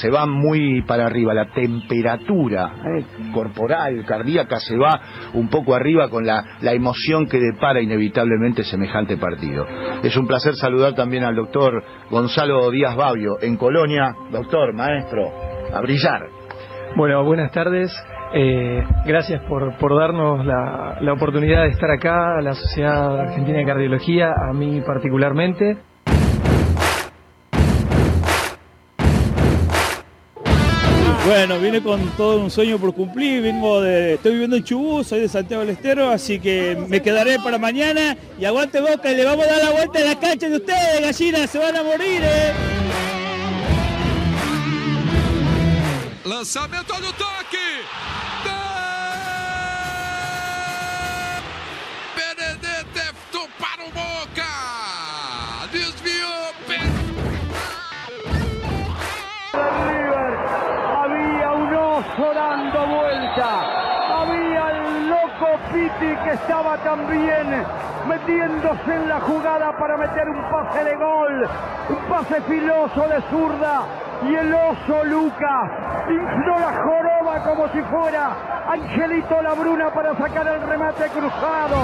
Se va muy para arriba, la temperatura eh, corporal, cardíaca se va un poco arriba con la, la emoción que depara inevitablemente semejante partido. Es un placer saludar también al doctor Gonzalo Díaz Babio en Colonia. Doctor, maestro, a brillar. Bueno, buenas tardes. Eh, gracias por, por darnos la, la oportunidad de estar acá, a la Sociedad Argentina de Cardiología, a mí particularmente. Bueno, vine con todo un sueño por cumplir, vengo de, estoy viviendo en Chubut, soy de Santiago del Estero, así que me quedaré para mañana y aguante boca y le vamos a dar la vuelta a la cancha de ustedes, gallinas, se van a morir, eh. Lançamento, olha o toque! Piti que estaba también metiéndose en la jugada para meter un pase de gol. Un pase filoso de zurda. Y el oso Luca infló la joroba como si fuera Angelito Labruna para sacar el remate cruzado.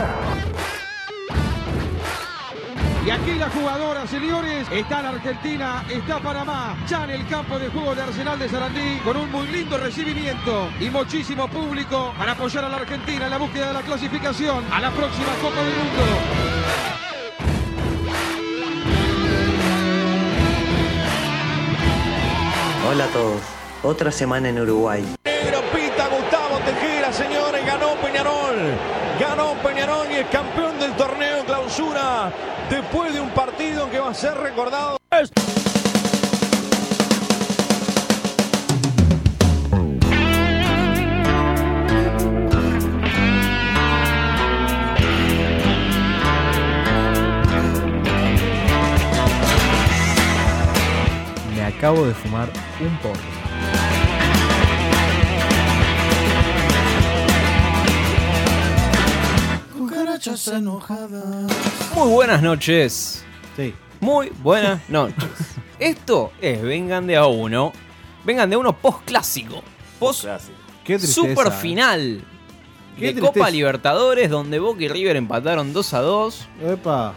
Y aquí la jugadora, señores, está la Argentina, está Panamá, ya en el campo de juego de Arsenal de Sarandí, con un muy lindo recibimiento y muchísimo público para apoyar a la Argentina en la búsqueda de la clasificación a la próxima Copa del Mundo. Hola a todos. Otra semana en Uruguay. Negro pita Gustavo Tejera, señores, ganó Peñarol. Ganó Peñarol y es campeón torneo clausura después de un partido que va a ser recordado. Me acabo de fumar un porro. Enojadas. Muy buenas noches. Sí. Muy buenas noches. Esto es Vengan de a uno. Vengan de a uno post clásico. Post Qué tristeza, super eh. final. Qué de tristeza. Copa Libertadores, donde Boca y River empataron 2 a 2. Epa.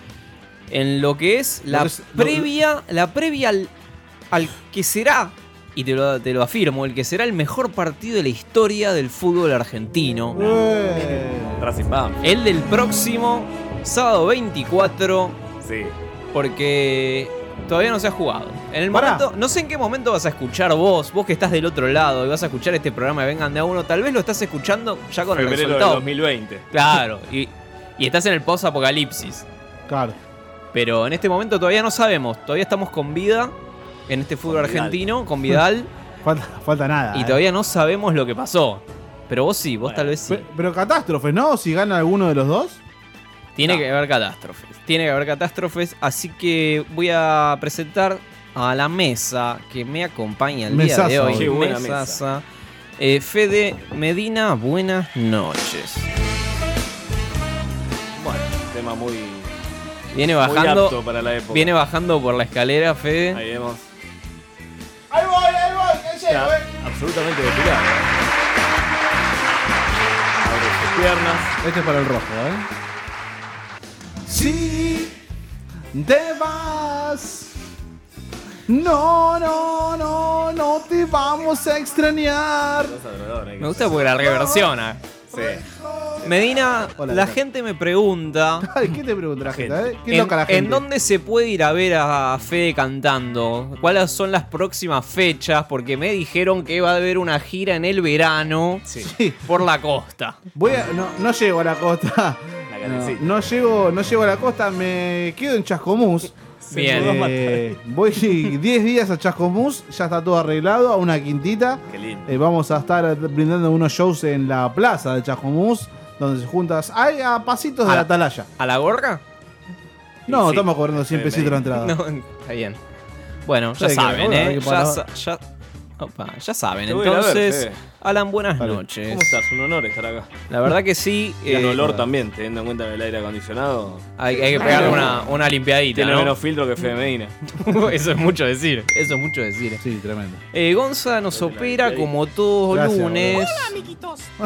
En lo que es la es- previa. La previa al, al que será. Y te lo, te lo afirmo, el que será el mejor partido de la historia del fútbol argentino. Va. El del próximo sábado 24. Sí. Porque todavía no se ha jugado. En el Pará. momento, no sé en qué momento vas a escuchar vos, vos que estás del otro lado y vas a escuchar este programa de Vengan de a uno, tal vez lo estás escuchando ya con el Febrero del resultado. 2020. Claro, y, y estás en el post apocalipsis. Claro. Pero en este momento todavía no sabemos, todavía estamos con vida en este fútbol Vidal. argentino, con Vidal, Falta, falta nada. y eh. todavía no sabemos lo que pasó. Pero vos sí, vos tal vez sí. Pe- Pero catástrofe, ¿no? Si gana alguno de los dos. Tiene que haber catástrofes. Tiene que haber catástrofes. Así que voy a presentar a la mesa que me acompaña el día de hoy. Qué buena Mesaza. Eh, Fede Medina, buenas noches. Bueno, tema muy, Viene muy apto para la época. Viene bajando por la escalera, Fede. Ahí vemos. Ahí voy, ahí voy, que llego, Está eh. absolutamente depilado. Abre sus piernas. Este es para el rojo, ¿eh? Si te vas. No, no, no, no te vamos a extrañar. Me gusta porque la reversiona. Sí. Medina, Hola, la gente me pregunta. Ay, ¿Qué te pregunta la gente? gente. eh? Qué ¿En, loca la gente. en dónde se puede ir a ver a Fede cantando? ¿Cuáles son las próximas fechas? Porque me dijeron que va a haber una gira en el verano Sí. por la costa. Voy a, no, no llego a la costa. La No, no llego, no llego a la costa, me quedo en Chascomús. Bien. Eh, voy 10 días a Chascomús, ya está todo arreglado, a una quintita. Qué lindo. Eh, vamos a estar brindando unos shows en la plaza de Chascomús, donde se juntas. Hay a pasitos de ¿A la la- atalaya. ¿A la gorra? No, Sí. estamos cobrando 100 pesitos la entrada. No, está bien. Bueno, ya saben, ¿eh? Ya, ya- Opa, ya saben. Ver, Entonces. Alan, buenas Vale. noches. ¿Cómo estás? Un honor estar acá. La verdad que sí. Y el eh, olor también, teniendo en cuenta que el aire acondicionado. Hay, hay que pegarle una, una limpiadita. Tiene ¿no? menos filtro que Fede Medina. Eso es mucho decir. Eso es mucho decir. Sí, tremendo. Eh, Gonza nos opera como todos Gracias, lunes.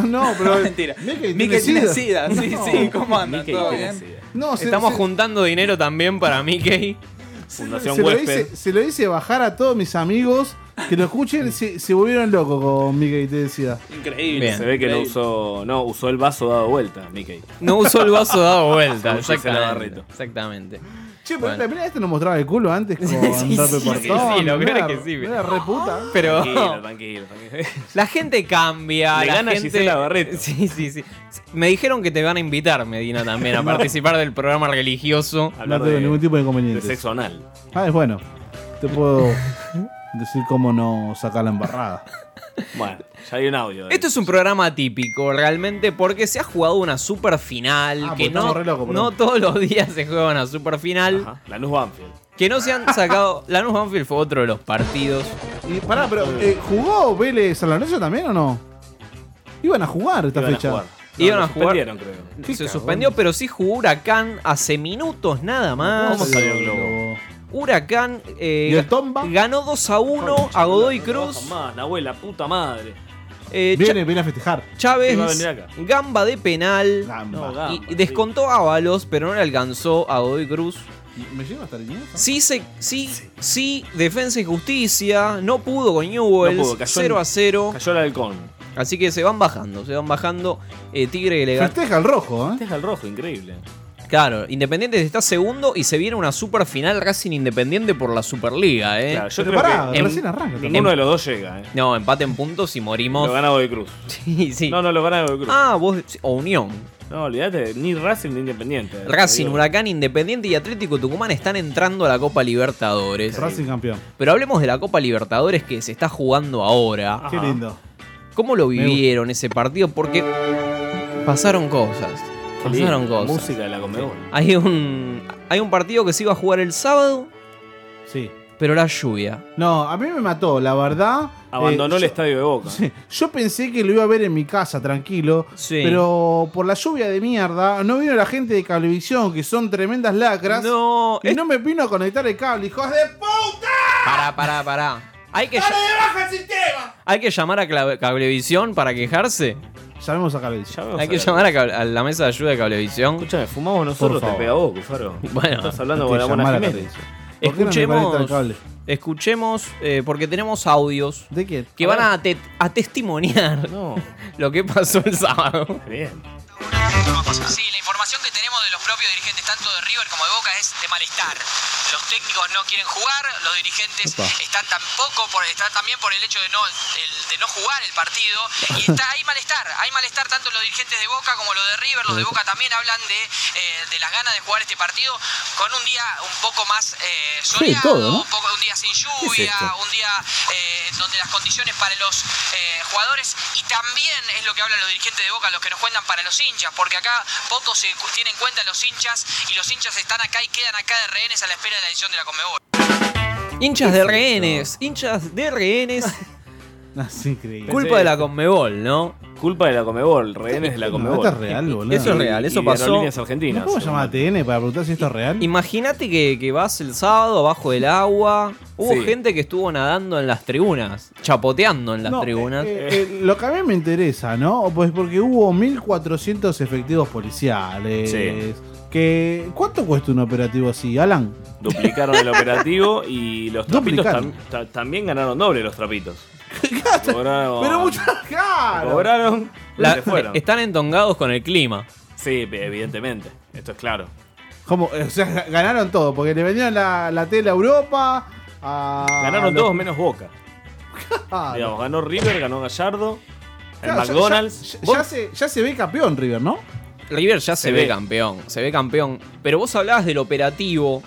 No, pero. Mentira. Mickey Mickey tiene sida. sida, sí, No. sí, ¿cómo andan? ¿Todo tiene bien? sida. No, se- Estamos se- juntando dinero también para Mickey. Fundación se lo, Huésped. hice, se lo hice bajar a todos mis amigos que lo escuchen. Se, se volvieron locos con Mickey, te decía. Increíble. Bien. Se ve que no usó. No, usó el vaso dado vuelta, Mickey. No usó el vaso dado vuelta. Exactamente. Che, pero Bueno. la primera vez te nos mostraba el culo antes con Sí, Rape sí, Portón. sí, sí, lo peor es que sí. Era re puta. Pero Tranquilo, tranquilo, tranquilo. la gente cambia. Le la gana gente... Gisela Barreto. Sí, sí, sí. Me dijeron que te van a invitar, Medina, también a participar del programa religioso. No Hablar tengo de, ningún tipo de de inconveniente. sexo anal. Ah, es bueno. Te puedo decir cómo no sacar la embarrada. Bueno, ya hay un audio. Esto es un programa típico, realmente, porque se ha jugado una super final. Ah, que no, no todos los días se juega una super final. Ajá, Lanús Banfield. Que no se han sacado. Lanús Banfield fue otro de los partidos. Y pará, pero eh, ¿jugó Vélez San Lorenzo también o no? Iban a jugar esta Iban a fecha. jugar. No, Iban a jugar. creo. Se suspendió, pero sí jugó Huracán hace minutos nada más. ¿Cómo salió el globo? Huracán eh, ¿Y el Tomba? ganó 2 a 1 a Godoy No Cruz. Más, la abuela, puta madre. Eh, Viene, viene a festejar. Chávez, Sí, gamba de penal. Gamba. No, gamba, Y descontó a Ábalos, pero no le alcanzó a Godoy Cruz. ¿Me lleva hasta el niño? Sí, se, sí, sí, Defensa y Justicia. No pudo con Newells. No pudo, cayó 0 en- a 0. Cayó el halcón. Así que se van bajando, se van bajando. Eh, Tigre que le gana. Festeja el rojo, ¿eh? Este es el rojo, increíble. Claro, Independiente está segundo y se viene una super final Racing Independiente por la Superliga, ¿eh? Claro, yo Pero creo pará, que en- recién arranca. ninguno de los dos llega, eh. No, empate en puntos y morimos. Lo gana Godoy Cruz. Sí, sí. No, no, lo gana Godoy Cruz. Ah, vos. O Unión. No, olvídate, ni Racing ni Independiente. Racing, Huracán, Independiente y Atlético Tucumán están entrando a la Copa Libertadores. Racing campeón. Pero hablemos de la Copa Libertadores que se está jugando ahora. Ajá. Qué lindo. ¿Cómo lo vivieron ese partido? Porque pasaron cosas. Pasaron cosas. Música de la Conmebol. Hay un, hay un partido que se iba a jugar el sábado, Sí. pero la lluvia. No, a mí me mató, la verdad. Abandonó eh, el yo- estadio de Boca. Sí, Yo pensé que lo iba a ver en mi casa, tranquilo. Sí. Pero por la lluvia de mierda, no vino la gente de Cablevisión, que son tremendas lacras. No, y es- no me vino a conectar el cable, hijos de puta. Pará, pará, pará. Hay que, ¡Dale de baja el sistema! hay que llamar a Cablevisión para quejarse. Llamemos a Cablevisión. Hay que llamar a, cable- a la mesa de ayuda de Cablevisión. Escúchame, fumamos nosotros, te pega vos, Cufaro. Bueno, Estás hablando con la buena Jiménez. Cablevisión. ¿Por qué no me Escuchemos, escuchemos eh, porque tenemos audios ¿De quién? que van a, te- a testimoniar No, lo que pasó el sábado. bien. Sí, la información que tenemos de los propios dirigentes tanto de River como de Boca es de malestar. Los técnicos no quieren jugar, los dirigentes Opa. están tampoco por, están también por el hecho de no, el- de no jugar el partido. Y está, hay malestar, hay malestar tanto los dirigentes de Boca como los de River. Los de Boca también hablan de, eh, de las ganas de jugar este partido con un día un poco más eh, soleado, todo, ¿no? un, poco, un día sin lluvia, un día eh, donde las condiciones para los eh, jugadores y también es lo que hablan los dirigentes de Boca, los que nos cuentan para los hinchas, porque acá poco se tiene en cuenta los hinchas y los hinchas están acá y quedan acá de rehenes a la espera de la decisión de la Conmebol. Hinchas de rehenes, hinchas de rehenes, No, es increíble. culpa de la Conmebol, ¿no? Culpa de la Comebol, rehenes de la No, Comebol. esto es real, boludo. Eso es real, eso Y pasó. Aerolíneas ¿No Argentinas. puedo llamar a TN para preguntar si esto es real? Imagínate que, que vas el sábado abajo del agua. Hubo Sí. gente que estuvo nadando en las tribunas, chapoteando en las No, tribunas. eh, eh, lo que a mí me interesa, ¿no? Pues porque hubo 1400 efectivos policiales. Sí. Que, ¿Cuánto cuesta un operativo así, Alan? Duplicaron el operativo y los trapitos Duplicaron. tam- ta- también ganaron doble los trapitos. Cobraron. Pero mucho caro. Cobraron. La- se fueron. están entongados con el clima. Sí, evidentemente. Esto es claro. ¿Cómo? O sea, ganaron todo, porque le vendieron la, la tela a Europa. A Ganaron los- todos menos Boca. Digamos, ganó River, ganó Gallardo. El claro, McDonald's. Ya, se, ya se ve campeón River, ¿no? River ya se, Se ve. ve. campeón, se ve campeón. Pero vos hablabas del operativo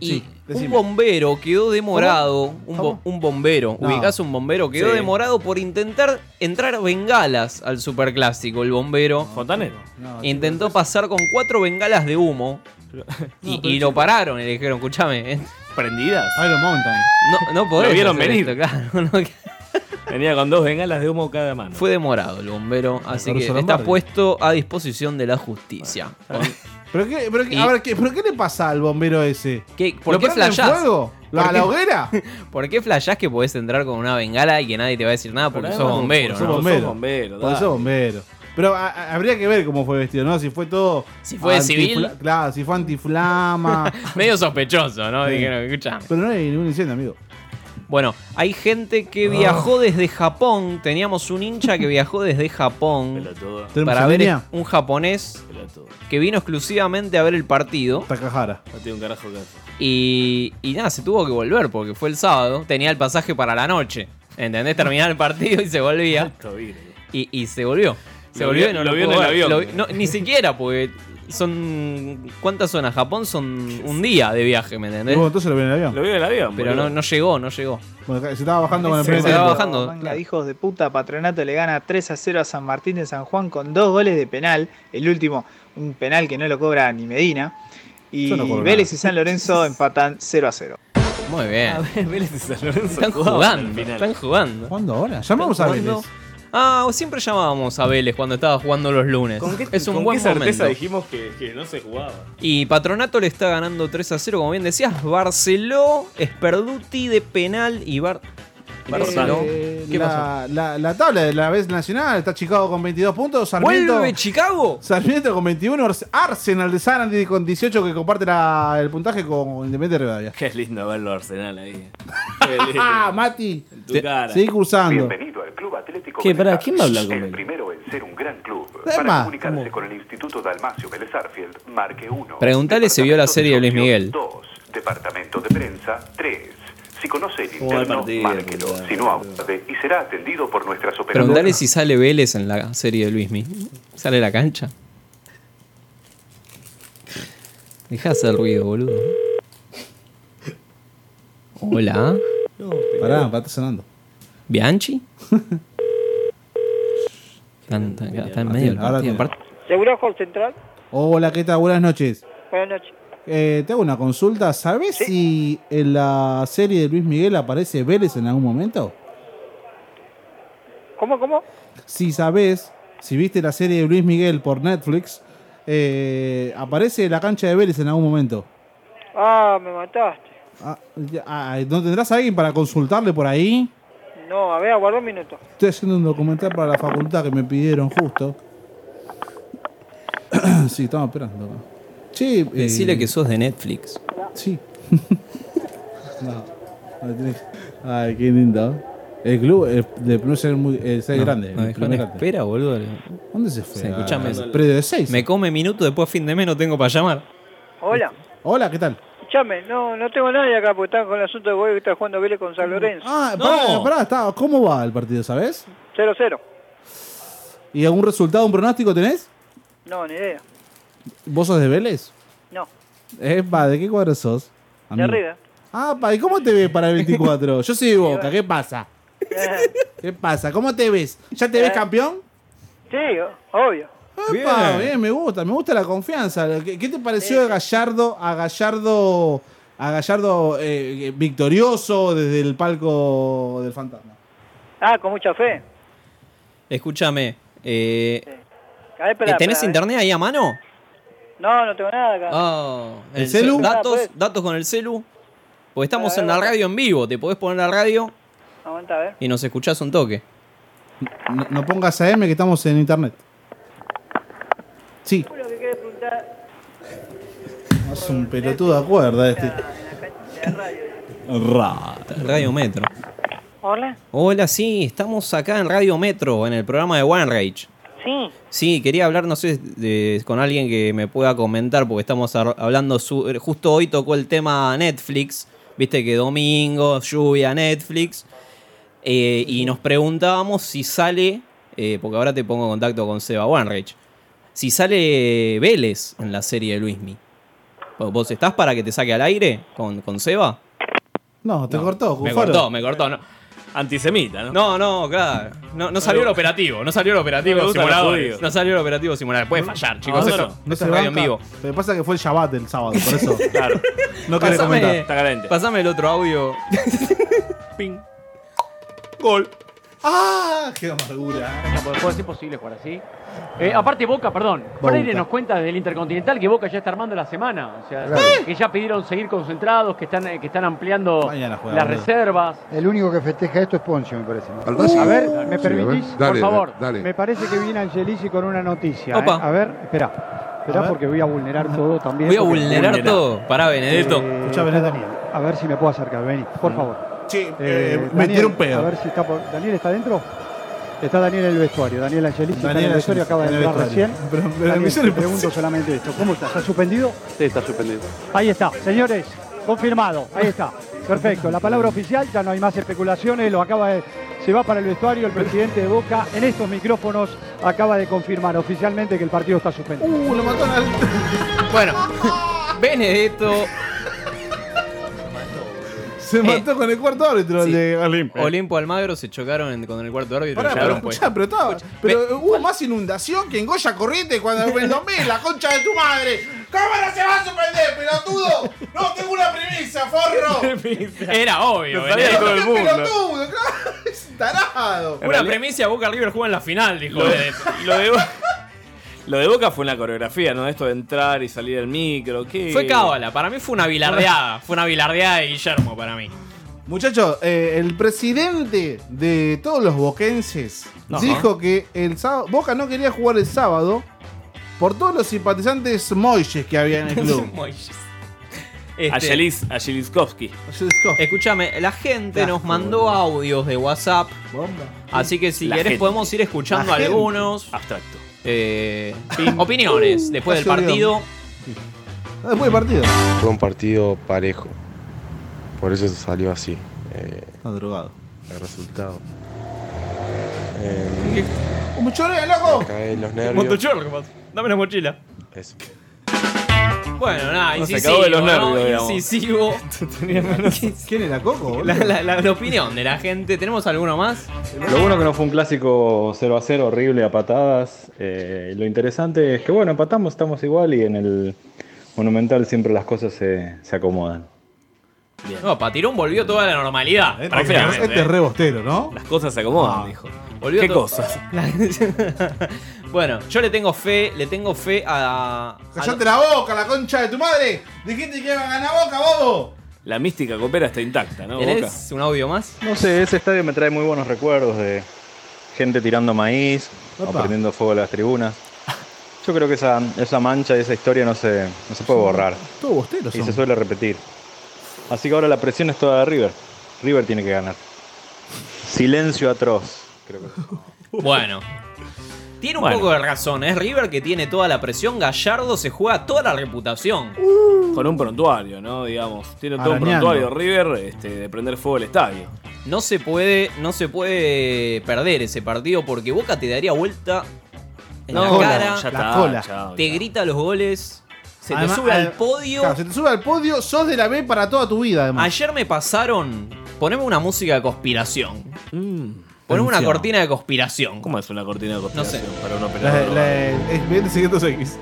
y Sí, un bombero quedó demorado. Un, bo- ¿Cómo? un bombero, No. ubicás un bombero, quedó Sí. demorado por intentar entrar bengalas al superclásico. El bombero Fontanero. No, intentó pasar con cuatro bengalas de humo Y, y lo pararon y le dijeron, escúchame. ¿Prendidas? Iron Mountain. No, no podés Lo vieron venir. esto, claro, no, Venía con dos bengalas de humo cada mano. Fue demorado el bombero, así que está puesto a disposición de la justicia. ¿Pero qué, pero qué- Y- a ver, ¿qué, ¿pero qué le pasa al bombero ese? ¿Qué, ¿Por ¿Lo qué prenden flashás? fuego? ¿La- ¿Por qué- hoguera? ¿Por qué flashás que podés entrar con una bengala y que nadie te va a decir nada porque Pero sos además, bombero? Sos ¿no? bombero. bombero, Porque dale. sos bombero. Pero a- a- habría que ver cómo fue vestido, ¿no? Si fue todo. Si fue de civil. Claro, si fue antiflama. Medio sospechoso, ¿no? Sí. Dijeron. Pero no hay ningún incendio, amigo. Bueno, hay gente Ah. que viajó desde Japón. Teníamos un hincha que viajó desde Japón Pelotudo. ¿Tenemos para en ver línea? un japonés Pelotudo. que vino exclusivamente a ver el partido. Takahara. No tiene un carajo que hacer. Y, y nada, se tuvo que volver porque fue el sábado. Tenía el pasaje para la noche. ¿Entendés? Terminaba el partido y se volvía. Esto. Y, y se volvió. Se Lo volvió y no lo lo, vio pudo en el ver. avión. Lo vi- no, ni siquiera, porque son. ¿Cuántas zonas? Japón son un día de viaje, ¿me entendés? bueno, entonces lo vio en el avión. Lo vio en el avión. Pero no, no llegó, no llegó. Bueno, se estaba bajando con el Se primer estaba tiempo. bajando. Manga hijos de puta, Patronato le gana 3 a 0 a San Martín de San Juan con dos goles de penal. El último, un penal que no lo cobra ni Medina. Y no Vélez nada. y San Lorenzo empatan 0 a 0. Muy bien. A ver, Vélez y San Lorenzo Están jugando, están jugando. ¿Cuándo ahora? Llamamos a Vélez. Ah, siempre llamábamos a Vélez cuando estaba jugando los lunes. ¿Con qué, es un con buen qué certeza momento. dijimos que, que no se jugaba? Y Patronato le está ganando 3 a 0, como bien decías. Barceló, Sperduti de penal y Bar... Barceló. Eh, ¿Qué pasó? la, la, la tabla de la vez nacional está Chicago con 22 puntos. Sarmiento, ¿Vuelve Chicago? Sarmiento con 21. Ars- Arsenal de Sarandí con 18 que comparte la- el puntaje con Independiente de Rivadavia. Qué lindo verlo Arsenal ahí. Qué. ¡Ah, Mati! En tu cara. Seguí cursando. Bienvenido Atlético ¿Qué? Vélez ¿quién va a hablar con El él? primero en ser un gran club. Para más, comunicarse ¿cómo? con el Instituto Dalmacio Vélez Arfield, marque 1. Preguntale si vio la serie de Luis Miguel. 2. Departamento de prensa 3. Si conoce el ¿Cómo va el interno, partido? márquelo. Si no, aguarde y será atendido por nuestras operadoras. Preguntale si sale Vélez en la serie de Luismi. ¿Sale a la cancha? Deja de hacer ruido, boludo. Hola. Pará, pará, está sonando. ¿Bianchi? Están- Está, está en medio. ¿Seguro Hall Central? Hola, ¿qué tal? Buenas noches. Buenas noches. Eh, te hago una consulta. ¿Sabes si en la serie de Luis Miguel aparece Vélez en algún momento? ¿Cómo, cómo? Si sabes, si viste la serie de Luis Miguel por Netflix, eh, aparece la cancha de Vélez en algún momento. Ah, me mataste. Ah, ya- ah, ¿No tendrás a alguien para consultarle por ahí? No, a ver, aguarda un minuto. Estoy haciendo un documental para la facultad que me pidieron justo. sí, estamos esperando. Sí, eh, Decile que sos de Netflix. Sí. no, no Ay, qué lindo. El club eh, de primer ser muy eh, ser No, grande. no, el dejó primer en grande. espera, boludo. ¿Dónde se fue? Sí, escuchame. Predio de 6. Me come minutos, después fin de mes no tengo para llamar. Hola. Hola, ¿qué tal? Escuchame, no, no tengo nadie acá porque están con el asunto de que está jugando Vélez con San Lorenzo. Ah, pará, pará, está- ¿cómo va el partido, sabes? 0-0. ¿Y algún resultado, un pronóstico tenés? No, ni idea. ¿Vos sos de Vélez? No, Epa, ¿de qué cuadro sos? de arriba. Ah, pa, ¿y cómo te ves para el 24? Yo soy de Boca, ¿qué pasa? ¿Qué pasa? ¿Cómo te ves? ¿Ya te ves campeón? Sí, obvio. Epa, bien. me gusta, me gusta la confianza. ¿Qué, qué te pareció de Gallardo a Gallardo a Gallardo eh, victorioso desde el palco del fantasma? Ah, con mucha fe. Escúchame. eh, A ver, espera, ¿Tenés espera, internet ahí a mano? No, no tengo nada acá. Ah, ¿El celu? Datos, Ah, pues. datos con el celu. Porque estamos ver, en la radio en vivo. Te podés poner la radio Aguanta, a ver. y nos escuchás un toque. No, no pongas AM que estamos en internet. Sí, Lo que querés preguntar es un pelotudo de acuerdo este. Ra. Radio Metro. Hola. Hola, sí, estamos acá en Radio Metro, en el programa de One Rage. Sí. Sí, quería hablar, no sé, de- con alguien que me pueda comentar, porque estamos hablando, su- justo hoy tocó el tema Netflix, viste que domingo, lluvia, Netflix, eh, y nos preguntábamos si sale, eh, porque ahora te pongo en contacto con Seba Wanreich, si sale Vélez en la serie de Luismi. ¿Vos- ¿Vos estás para que te saque al aire con, con Seba? No, te cortó, Me Cufaro. cortó, me cortó. No. Antisemita, ¿no? No, no, claro. No, no salió el operativo. No salió el No operativo los simulador. No salió el operativo simulador. Puede fallar, chicos. No, esto, no, no esto se es radio en vivo. Lo que pasa es que fue el Shabbat el sábado, por eso. Claro. No quería Pásame- comentar. Está caliente. Pásame el otro audio. Ping. Gol. ¡Ah! ¡Qué amargura! Puede ser posible jugar así. Eh, aparte Boca, perdón. Freire nos cuenta desde el Intercontinental que Boca ya está armando la semana, o sea, Claro. que ya pidieron seguir concentrados, que están, que están ampliando juega, las reservas. El único que festeja esto es Poncio, me parece. A ver, ¿me permitís? ver. Dale, por favor. dale. Me parece que viene Angelici con una noticia. ¿eh? Opa. A ver, espera. Espera porque voy a vulnerar todo también. Voy a vulnerar Vulnerar. todo. Pará, Benedetto. Eh, Escuchá, Benedetto. Daniel, a ver si me puedo acercar, vení, por favor. Sí, Eh, eh, me Daniel, un pedo. A ver si está por... ¿Daniel está dentro? Está Daniel en el vestuario. Daniel Angelici está en Daniel el vestuario, acaba de entrar recién. Pero- pero Daniel, me te pregunto solamente esto. ¿Cómo está? ¿Está suspendido? Sí, está suspendido. Ahí está, señores, confirmado, ahí está. Perfecto, la palabra oficial, ya no hay más especulaciones, lo acaba de, se va para el vestuario el presidente de Boca en estos micrófonos acaba de confirmar oficialmente que el partido está suspendido. Uh, lo mató al. Bueno, Benedetto, Se mató con el cuarto árbitro, el de Olimpia. Olimpo Almagro se chocaron en- con el cuarto árbitro. Pará, y pero llevaron escuchá, pero, estaba, pero hubo más inundación que en Goya Corriente cuando fue el 2000, la concha de tu madre. ¿Cómo no se va a suspender, pelotudo? No, tengo una premisa, forro. Era obvio, Lo sabía Benedetto. todo el ¡Qué mundo. pelotudo! claro, Es tarado. Una premisa Boca River juega en la final, dijo Lo, Benedetto. lo de, lo de Boca fue en la coreografía, ¿no? Esto de entrar y salir del micro. ¿qué? Fue cábala, para mí fue una bilardeada. Fue una bilardeada de Guillermo para mí. Muchachos, eh, el presidente de todos los boquenses Ajá. dijo que el sábado, Boca no quería jugar el sábado por todos los simpatizantes moyes que había en el club. Este, Ayelis, Ayeliskowski. Escúchame, la gente nos mandó audios de WhatsApp. Bomba. Así que si La querés gente. podemos ir escuchando La gente. algunos. Abstracto. eh, opiniones después del Casi partido. Ah, Después del partido. Fue un partido parejo. Por eso salió así. eh, Está drogado. el resultado. Eh, ¡Un muchoreo, loco! cae los nervios. Montochorro, ¿qué pasa? Dame la mochila. Eso. Bueno, nada, No, incisivo. de los. Incisivo. ¿Quién era Coco? La, la- la- la opinión de la gente. ¿Tenemos alguno más? Lo bueno que no fue un clásico 0 a 0 horrible a patadas. Eh, lo interesante es que, bueno, empatamos, estamos igual y en el Monumental siempre las cosas se, se acomodan. No, Patirón volvió toda la normalidad. Este, este es ¿eh? re bostero, ¿no? Las cosas se acomodan, Ah. dijo. Volvió ¿Qué cosas? bueno, yo le tengo fe, le tengo fe a. a- ¡Callate la boca, la concha de tu madre! Dijiste que iba a ganar boca, bobo. La mística copera está intacta, ¿no? Boca. ¿Tenés un audio más? No sé, ese estadio me trae muy buenos recuerdos de gente tirando maíz o prendiendo fuego a las tribunas. Yo creo que esa, esa mancha, esa historia no se, no se puede borrar Todo bostero y son. se suele repetir. Así que ahora la presión es toda de River. River tiene que ganar. Silencio atroz. Creo que. Bueno. Tiene un Bueno. poco de razón, es River que tiene toda la presión, Gallardo se juega toda la reputación. Con un prontuario, ¿no? Digamos. Tiene todo un prontuario River este, de prender fuego el estadio. No se puede, no se puede perder ese partido porque Boca te daría vuelta en No, la cara, ya la está, cola. chao, te grita los goles, se Además, te sube al eh, podio. Claro, se te sube al podio, sos de la B para toda tu vida, además. Ayer me pasaron, poneme una música de conspiración. Mm. Poneme una cortina de conspiración. ¿Cómo es una cortina de conspiración No sé. para un La, operador? la, expediente 600X.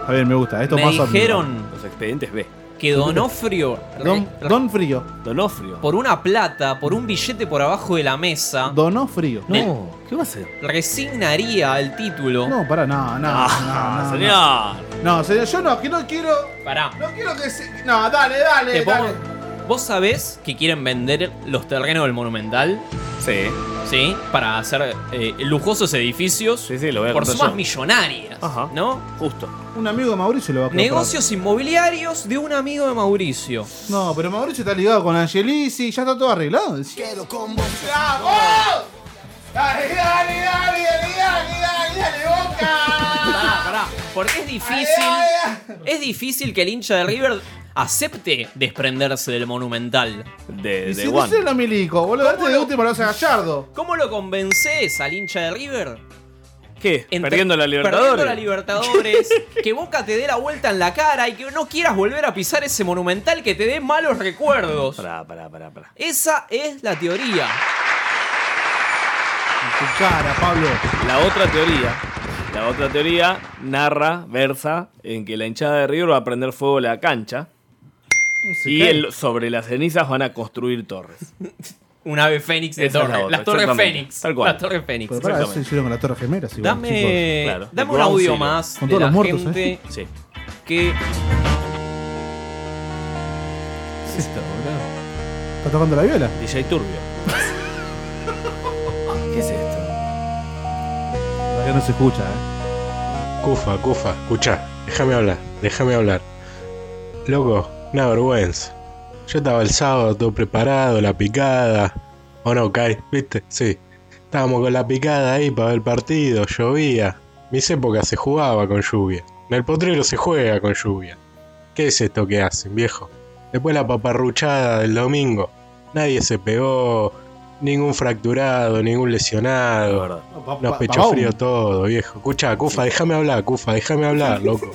Está bien, me gusta. Esto me más óptimo. dijeron Los expedientes B. que Donofrio, Don, re- Don Frío. Donofrio. por una plata, por un billete por abajo de la mesa, Donó Frío. No, ¿qué va a hacer? resignaría el título. No, pará, no, no. Ah, no, no, señor. No, señor, yo no, que no quiero. Pará. No quiero que se. No, dale, dale, Te pongo- dale. ¿Vos sabés que quieren vender los terrenos del Monumental? Sí. ¿Sí? Para hacer eh, lujosos edificios Sí, sí, lo voy a por sumas yo. millonarias. Ajá. ¿No? Justo. Un amigo de Mauricio lo va a comprar. Negocios inmobiliarios de un amigo de Mauricio. No, pero Mauricio está ligado con Angelici, ya está todo arreglado. Quiero con vos. ¡Vamos! Dale, dale, dale, dale, dale, dale, dale, boca. Pará, pará. Porque es difícil. Es difícil que el hincha de River acepte desprenderse del Monumental. De, Y de si no One. sé lo milico, boludo, este de último lo hace Gallardo. ¿Cómo lo convences al hincha de River? ¿Qué? Entre- ¿Perdiendo la Libertadores? Perdiendo la Libertadores, que Boca te dé la vuelta en la cara y que no quieras volver a pisar ese monumental que te dé malos recuerdos. Pará, pará, pará, pará. Esa es la teoría. Tu cara, Pablo. La otra teoría, la otra teoría narra, versa, en que la hinchada de River va a prender fuego la cancha y el- sobre las cenizas van a construir torres. Un ave fénix de Esa es la torre. otra, Las torres exactamente. fénix. Tal cual. Las torres fénix. Pero para eso se hicieron con la Torre. Igual, Dame. Claro, dame un audio más Con de todos la los muertos, gente ¿eh? Sí. que ¿Qué es esto, boludo? ¿Está tocando la viola? DJ Turbio. No se escucha, ¿eh? Cufa, Cufa, escucha, déjame hablar, déjame hablar. Loco, una vergüenza. Yo estaba el sábado todo preparado, la picada. ¿O no, Kai? ¿Viste? Sí. Estábamos con la picada ahí para ver el partido, llovía. Mis épocas se jugaba con lluvia. En el potrero se juega con lluvia. ¿Qué es esto que hacen, viejo? Después la paparruchada del domingo. Nadie se pegó, ningún fracturado, ningún lesionado. Nos pecho frío todo, viejo. Escucha, Cufa, déjame hablar, Cufa, déjame hablar, loco.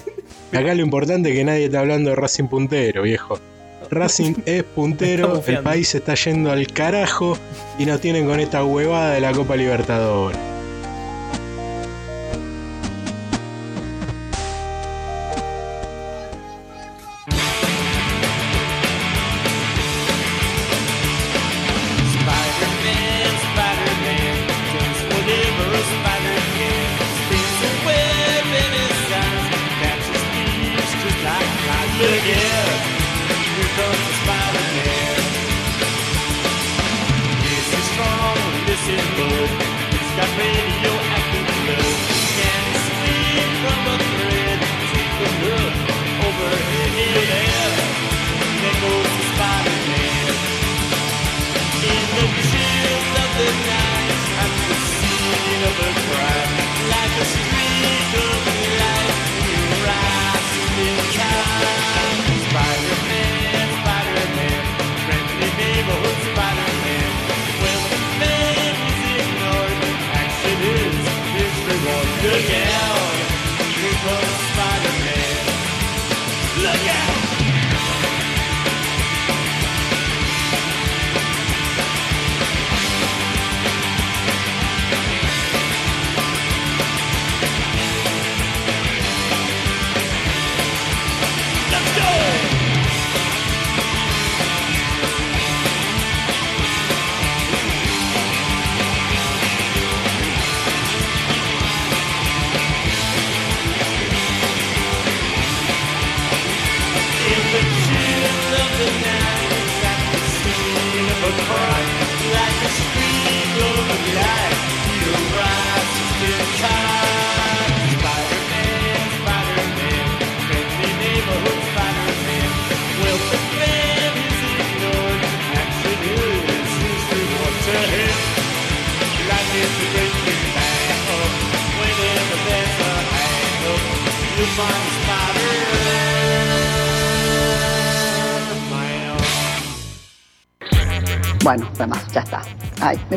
Acá lo importante es que nadie está hablando de Racing puntero, viejo. Racing es puntero, el país se está yendo al carajo y nos tienen con esta huevada de la Copa Libertadores.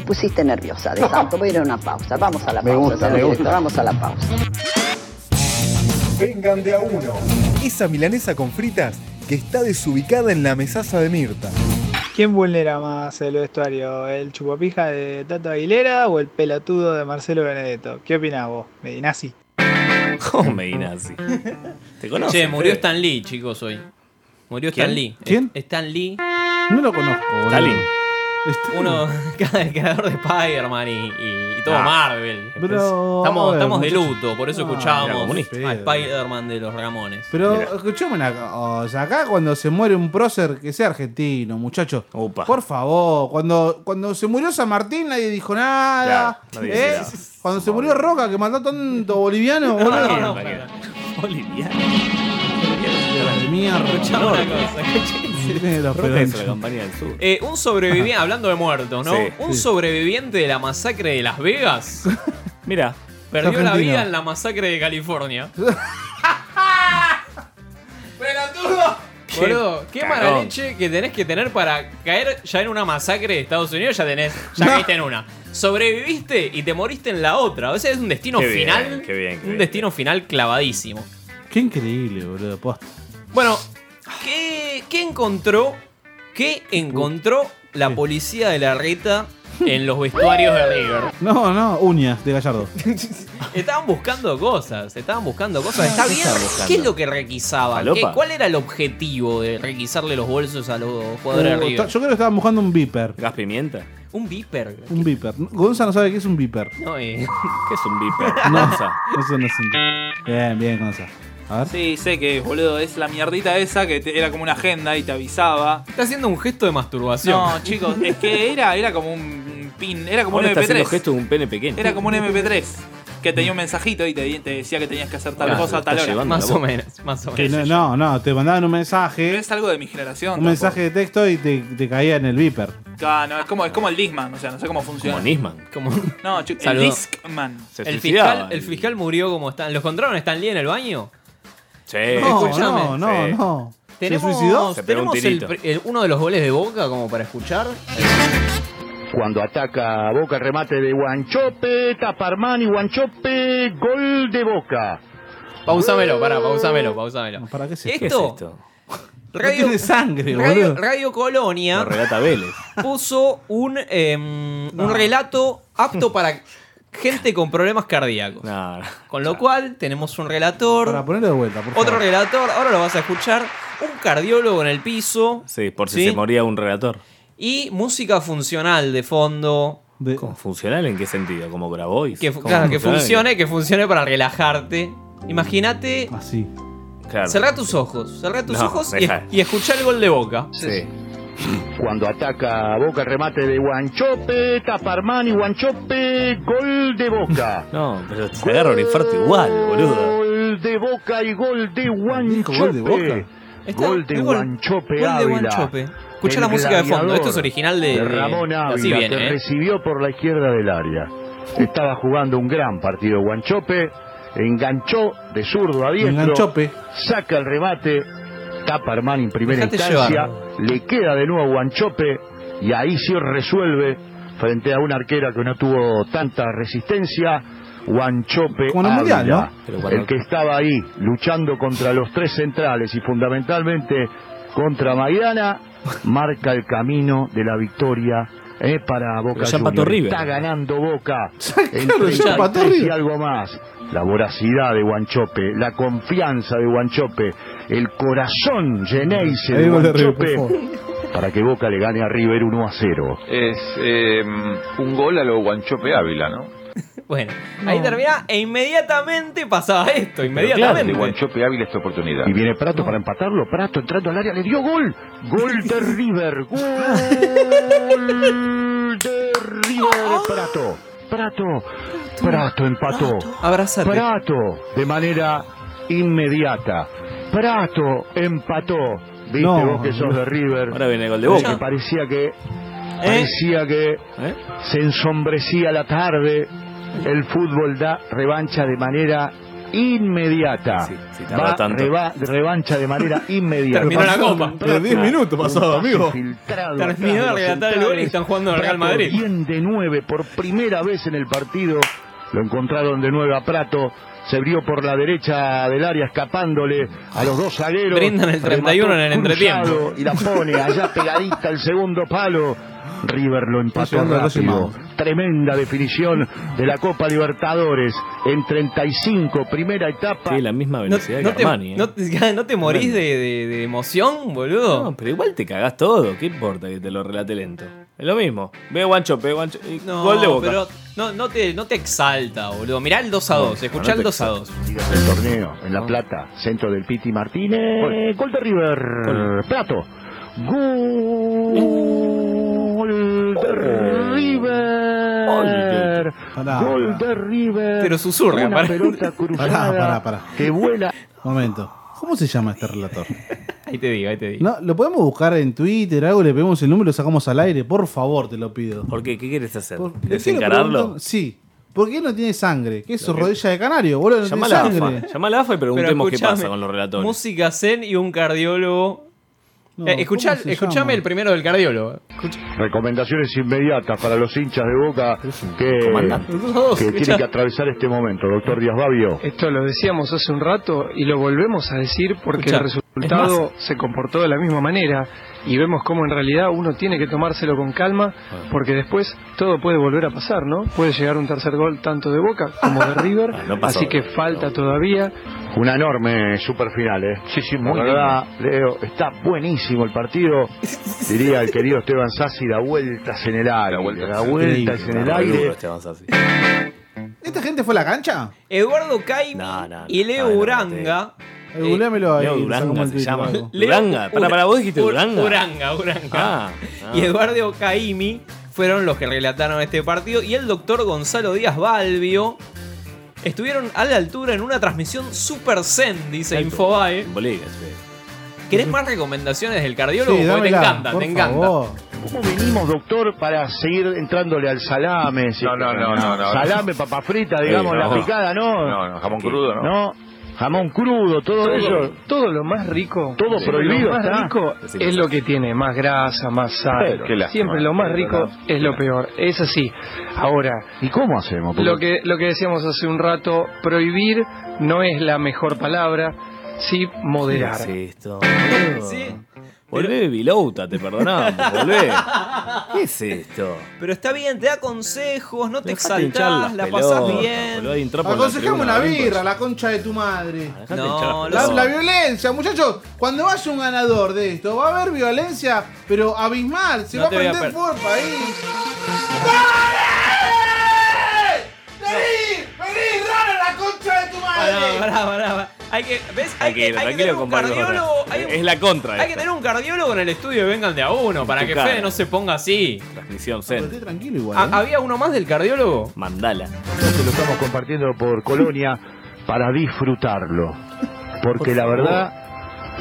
Pusiste nerviosa de santo. Voy a ir a una pausa. Vamos a la Me pausa. gusta, me director, gusta. Vamos a la pausa. Vengan de a uno. Esa milanesa con fritas que está desubicada en la mesaza de Mirta. ¿Quién vulnera más el vestuario? ¿El chupapija de Tato Aguilera o el pelotudo de Marcelo Benedetto? ¿Qué opinás vos, Medinasi? ¿Cómo Medinasi? ¿Te conoces? Che, murió? Stan Lee, chicos, hoy. Murió ¿Quién? Stan Lee. ¿Quién? Stan Lee. No lo conozco, boludo. Stalin. Uno, el creador de Spider-Man y, y- y todo Ah. Marvel. Estamos ver, estamos de luto, por eso Ah, escuchábamos a Spider-Man de los Ramones. Pero escuchame una o sea, acá cuando se muere un prócer, que sea argentino, muchachos. Por favor, cuando, cuando se murió San Martín nadie dijo nada. Claro, nadie ¿eh? Cuando se murió Roca, que mató tanto boliviano, boludo. no, no, Boliviano. De mierda. Escuchame una cosa, Tiene los Roca pelos hizo la campaña del sur. Eh, un sobreviviente, hablando de muertos, ¿no? Sí, un sí. sobreviviente de la masacre de Las Vegas Mira. perdió la vida en la masacre de California. ¡Pelotudo! Boludo, qué cagón. mala leche que tenés que tener para caer ya en una masacre de Estados Unidos, ya tenés, ya No. caíste en una. sobreviviste y te moriste en la otra. O sea, es un destino Qué bien, final. qué bien, qué un bien. destino final clavadísimo. Qué increíble, boludo. posta. Bueno, ¿qué, qué encontró? ¿Qué encontró la policía de la reta en los vestuarios de River? No, no, uñas de Gallardo. Estaban buscando cosas, estaban buscando cosas. ¿Está ¿Qué bien? ¿Qué es lo que requisaban? ¿Falopa? ¿Qué- ¿Cuál era el objetivo de requisarle los bolsos a los jugadores de Uh, River? yo creo que estaban buscando un viper. ¿Gas pimienta? Un viper. Un viper. Gonza no sabe qué es un viper. No, eh. ¿Qué es un viper? No, Gonza. eso no es un Bien, bien, Gonza. A ver. Sí, sé que, boludo, es la mierdita esa que te- era como una agenda y te avisaba. Está haciendo un gesto de masturbación. No, chicos, es que era, era como un pin, era como Ahora un está haciendo MP3. gesto de un pene pequeño. Era como un MP3 que tenía un mensajito y te, te decía que tenías que hacer tal Claro, cosa a tal está hora. llevando Más o menos, más o Que menos. no, no, no, te mandaban un mensaje. Es algo de mi generación. Un tampoco. mensaje de texto y te, te caía en el viper. Ah, no, es como, es como el Disman, o sea, no sé cómo funciona. Como Nisman. Como... No, el Saludo. Discman. El fiscal, el fiscal murió como está. ¿Lo encontraron? ¿Están Lee en el baño? Sí. No, Escúchame. no, no, Sí. no. ¿Se ¿Tenemos, suicidó? Se pegó un tenemos el, tirito. pri- el- uno de los goles de Boca como para escuchar? Cuando ataca Boca, el remate de Guanchope, Taparmani, Guanchope, gol de Boca. Pausámelo, pará, pausámelo, pausámelo. ¿Para qué es esto? ¿Qué es esto? No tiene sangre, Radio, boludo. Radio Colonia Lo relata Vélez. puso un, em, un relato apto para gente con problemas cardíacos. No, Con lo cual tenemos un relator, Para ponerlo de vuelta, por favor. otro relator, ahora lo vas a escuchar, un cardiólogo en el piso Sí, por si ¿Sí? se moría un relator. y música funcional de fondo. ¿Cómo? ¿Funcional en qué sentido? ¿Como Grabois? Que, fu- ¿Cómo claro, que funcione, que funcione para relajarte. Imagínate. Así. Claro. Cerrá tus ojos, cerrá tus No, ojos y, y escuchá el gol de boca. Sí. Cuando ataca Boca, remate de Guanchope, Taparmani, Guanchope, gol de Boca. No, pero te agarra un infarto igual, boludo. Gol de Boca y gol de Guanchope. gol de Boca? Ahí está, Gol de el gol. Guanchope Gol de Ávila. Guanchope. El la música de fondo. Esto es original de, Ramón de- Ávila, Así viene, que ¿eh? recibió por la izquierda del área. Estaba jugando un gran partido Guanchope, enganchó de zurdo a diestro, Enganchope. saca el remate, Armani en primera Dejate instancia, llevar. le queda de nuevo Guanchope y ahí sí resuelve frente a una arquera que no tuvo tanta resistencia. Guanchope en el Mundial, Ávila, ¿no? El que estaba ahí luchando contra los tres centrales y fundamentalmente contra Maidana, marca el camino de la victoria eh, para Boca Juniors. Está ganando Boca Claro, ya empató 33 y algo más. La voracidad de Guanchope, la confianza de Guanchope, el corazón Ahí de Guanchope para que Boca le gane a River 1 a 0. Es eh, un gol a lo Guanchope Ávila, ¿no? Bueno, ahí termina e inmediatamente pasaba esto. De Inmediatamente. Guanchope Ávila esta oportunidad. Y viene Prato para empatarlo. Prato entrando al área, le dio gol. Gol de River. Gol de River. Prato. Prato. Prato empató. Abrázate. Prato de manera inmediata. Prato empató. Viste No, vos que sos de River. Ahora viene el gol de Eh, Boca. que parecía que parecía que ¿Eh? se ensombrecía la tarde. El fútbol da revancha de manera inmediata. sí, tarda Va revancha de manera inmediata. Terminó la copa. Pero 10 minutos pasado, amigo. Terminó de relatar el gol y están jugando al Real Madrid. Bien de 9 por primera vez en el partido. Lo encontraron de 9 a Prato. Se abrió por la derecha del área escapándole a los dos zagueros. Brindan el 31 en el entretiempo. Y la pone allá pegadita el segundo palo. River lo empató rápido. Tremenda definición de la Copa Libertadores en 35, primera etapa. Sí, la misma No, velocidad no que te, Armani. ¿eh? no te- no te morís de, de- de emoción, boludo. No, pero igual te cagás todo. ¿Qué importa que te lo relate lento? Es lo mismo. Ve Guanchope, Guanchope. y No, Gol de Boca. pero no, no, te, no te exalta, boludo. Mirá el 2 a 2, escuchá no el te 2 a 2. El torneo en La Plata, centro del Piti Martínez, gol, de River, Plato, gol de River, Pará, gol de River, Pero susurra, una pará. pelota Pará, cruzada pará, pará. que vuela. Momento. ¿Cómo se llama este relator? Ahí te digo, ahí te digo. No, lo podemos buscar en Twitter, algo, le pedimos el número y lo sacamos al aire. Por favor, te lo pido. ¿Por qué? ¿Qué quieres hacer? Por- ¿Desencararlo? Sí. ¿Por qué no tiene sangre? ¿Qué es su rodilla de canario, boludo? No tiene la sangre. Llama a la AFA y preguntemos qué pasa con los relatores. Música zen y un cardiólogo No, Eh, escuchá- ¿cómo se escuchame llama? el primero del cardiólogo. Recomendaciones inmediatas para los hinchas de Boca que, que tienen que atravesar este momento. Doctor Díaz Babio. Esto lo decíamos hace un rato y lo volvemos a decir porque Escuchá, el resultado se comportó de la misma manera y vemos cómo en realidad uno tiene que tomárselo con calma porque después todo puede volver a pasar, ¿no? Puede llegar un tercer gol tanto de Boca como de River, no pasó. así que falta todavía. Una enorme super final, ¿eh? Sí, sí, muy La verdad, Leo, está buenísimo el partido. Diría el querido Esteban Sassi, da vueltas en el aire. Da vueltas en el aire. ¿Esta gente fue a la cancha? Eduardo Caimi y Leo Uranga. Eh, googleamelo ahí, Duranga se llama. Duranga. Para, para, vos dijiste Ur- Duranga. Uranga, Uranga. Ah, ah. Y Eduardo Caimi fueron los que relataron este partido. Y el doctor Gonzalo Díaz Balbio estuvieron a la altura en una transmisión super zen, dice Infobae. Bolivia, sí. ¿Querés más recomendaciones del cardiólogo? Sí, Porque te encanta, por te encanta. favor. ¿Cómo venimos, doctor, para seguir entrándole al salame? No, no, no, no, no. Salame, papa frita, digamos, Sí, no. la picada, ¿no? No, no, jamón crudo, ¿no? No, jamón crudo, todo, eso. todo lo más rico, Todo prohibido Lo más está. rico es lo que tiene más grasa, más sal. Lástima, Siempre lo más es rico es lo peor. Es así. Ahora, ¿y cómo hacemos? Porque- Lo que lo que decíamos hace un rato, prohibir no es la mejor palabra, sí moderar. ¿Qué es esto? Volvé, Vilouta, te perdonamos. Volvé. ¿Qué es esto? Pero está bien, te da consejos, no te Dejate exaltás, la pasás bien. en la tribuna, una ven, birra, la concha de tu madre. Dejate hinchar las La, violencia, muchachos. Cuando vaya un ganador de esto, va a haber violencia, pero abismal. Se No va a te voy a prender per- fuego el país. ¡Vení! ¡Vení! ¡Rara la concha de tu madre! Pará, pará, pará. Hay que, ¿ves? Hay que, Tranquilo, hay que tranquilo, tener un compadre. cardiólogo. hay- Es la contra. Hay que esta. tener un cardiólogo en el estudio y vengan de a uno para tu que cara. Fede no se ponga así. Transmisión Zen. tranquilo igual. Ah, ¿Había uno más del cardiólogo? Mandala. Nosotros lo estamos compartiendo por Colonia para disfrutarlo. Porque Por la favor. verdad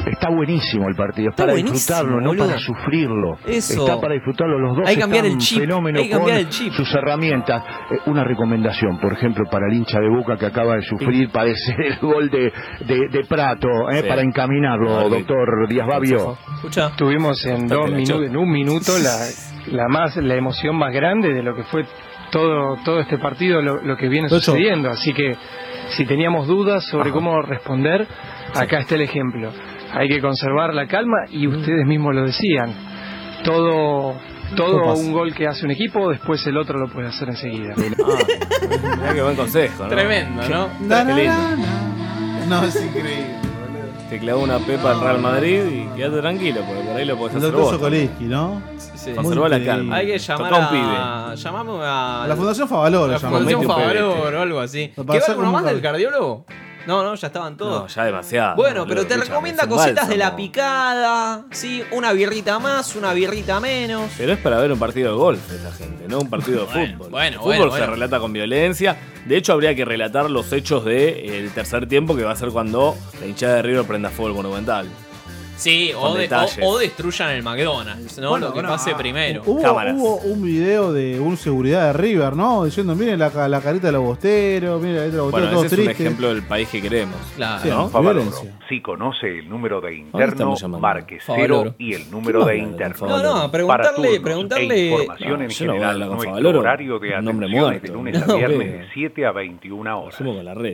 está buenísimo el partido. Es Está para disfrutarlo, no para sufrirlo. Eso. Está para disfrutarlo. Los dos Hay que cambiar están el chip, fenómeno hay que cambiar con el chip. sus herramientas. Eh, una recomendación, por ejemplo, para el hincha de Boca que acaba de sufrir, padecer el gol de, de, de Prato, eh, Sí. para encaminarlo, Ah, sí. doctor Díaz Babio. Tuvimos en dos minutos, en un minuto la, la más la emoción más grande de lo que fue todo todo este partido, lo, lo que viene sucediendo. Así que si teníamos dudas sobre cómo responder, acá está el ejemplo. Hay que conservar la calma y ustedes mismos lo decían. Todo todo un gol que hace un equipo, después el otro lo puede hacer enseguida. Mirá qué buen consejo, ¿no? Tremendo, ¿no? No, es increíble. Te clavó una pepa al Real Madrid y quédate tranquilo, porque por ahí lo podés hacer doctor vos. Sokolinsky, ¿no? Sí. Conservó la calma. Hay que llamar a... pibe. Llamame a... La Fundación Favaloro La llamamos. Fundación Mete un pebete. Favalor o algo así. ¿Qué va más del cardiólogo? No, no, ya estaban todos. No, ya demasiado. Bueno, pero te recomienda cositas de la picada, ¿sí? Una birrita más, una birrita menos. Pero es para ver un partido de golf esa gente, no un partido de Bueno, fútbol. bueno, el fútbol bueno, se bueno. relata con violencia. De hecho, habría que relatar los hechos del tercer tiempo, que va a ser cuando la hinchada de River prenda fuego el monumental. Sí, o, de- o- o destruyan el McDonald's, ¿no? Bueno, Lo que bueno, pase ah, primero. Hubo, hubo un video de un seguridad de River, ¿no? Diciendo, miren la, la carita de los bosteros, miren la carita de los Bueno, bosteros, ese todos es un ejemplo del país que queremos. Sí, ¿no? Favaloro. Si conoce el número de ¿Dónde interno, marque cero y el número de ¿Quién va a hablar con interno. No, no, preguntarle- Para turnos preguntarle- E información No, en yo no a general, con nuestro Favaloro. horario de atención es de lunes a No, viernes bueno. de 7 a 21 horas.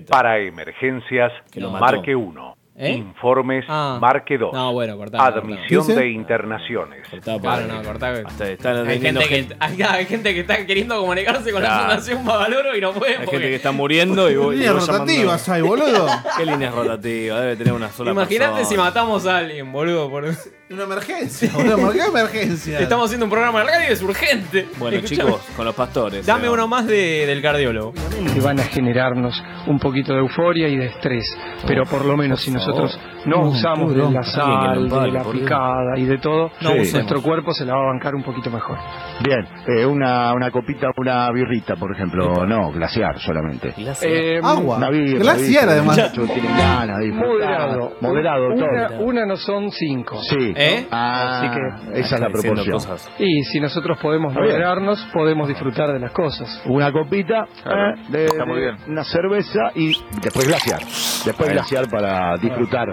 Para emergencias, marque 1. ¿Eh? Informes, Ah. marque 2. No, bueno, cortá. Admisión cortá. de internaciones. Claro, no, cortá. Hasta están Hay gente, que, hay, hay gente que está queriendo comunicarse con la. Fundación Favaloro y no puede Hay porque... gente que está muriendo y voy. y Líneas rotativas hay, boludo. ¿Qué líneas rotativas? Debe tener una sola Imagínate persona. si matamos a alguien, boludo. Por... Una emergencia, boludo. ¿Por qué emergencia? Estamos haciendo un programa de radio y es urgente. Bueno, Escuchame. chicos, con los pastores. Dame uno más de- del cardiólogo. que van a generarnos un poquito de euforia y de estrés. Pero por lo menos si nosotros no No, usamos de la sal, de la picada y de todo, No nuestro cuerpo se la va a bancar un poquito mejor. Bien, eh, una, una copita, una birrita, por ejemplo. No, glaciar solamente. Eh, Agua. Una birra, Glaciar, además. Ganas. Moderado. Moderado, una, todo. una no son cinco. Sí. ¿Eh? Ah, Así que- esa es la proporción. cosas. Y si nosotros podemos moderarnos, podemos disfrutar de las cosas. Una copita, Claro, eh, de, está muy de bien. una cerveza y después glaciar. Después glaciar para disfrutar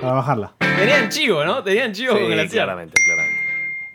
Para bajarla. Tenían chivo, ¿no? Tenían chivo Sí, con la claramente, claramente.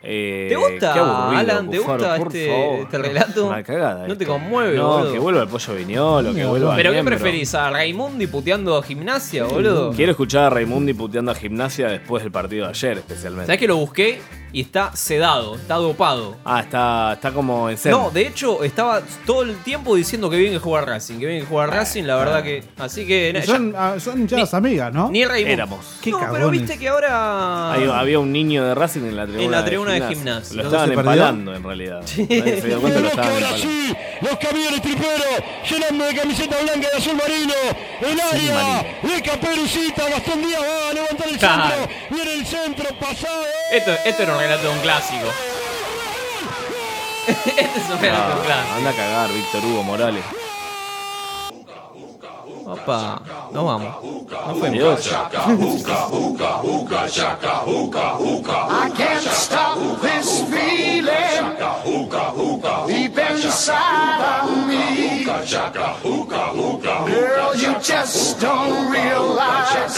Eh, ¿Te gusta, qué aburrido, Alan? ¿Te Cufaro, gusta este, este relato? Una cagada. ¿No te conmueve, No, boludo? que vuelva el pollo viñolo, que vuelva ¿Pero qué preferís? ¿A Raimundi puteando a gimnasia, boludo? Quiero escuchar a Raimundi puteando a gimnasia después del partido de ayer, especialmente. ¿Sabés que lo busqué? Y está sedado, está dopado. Ah, está, está como en No, de hecho, estaba todo el tiempo diciendo que viene que jugar Racing, que viene que jugar Racing, la verdad que. Así que. Y Son, ah, son hinchadas amigas, ¿no? Ni Raimundo. Éramos. Qué no, pero viste que ahora. Ahí había un niño de Racing en la tribuna, En la tribuna de gimnasia. Lo ¿No estaban perdió? empalando en realidad. Nadie se dio cuenta que lo estaban Ahora sí, los camiones triperos llenando de camiseta blanca y azul marino. El área de Caperucita. Gastón Díaz va a levantar el Claro. centro. Viene el centro pasado. Esto, esto era un relato de un clásico. este es un relato de un Ah, clásico. anda a cagar, Víctor Hugo Morales. Opa, nos vamos. No fue Dios. I can't stop this feeling deep inside of me. Girl, you just don't realize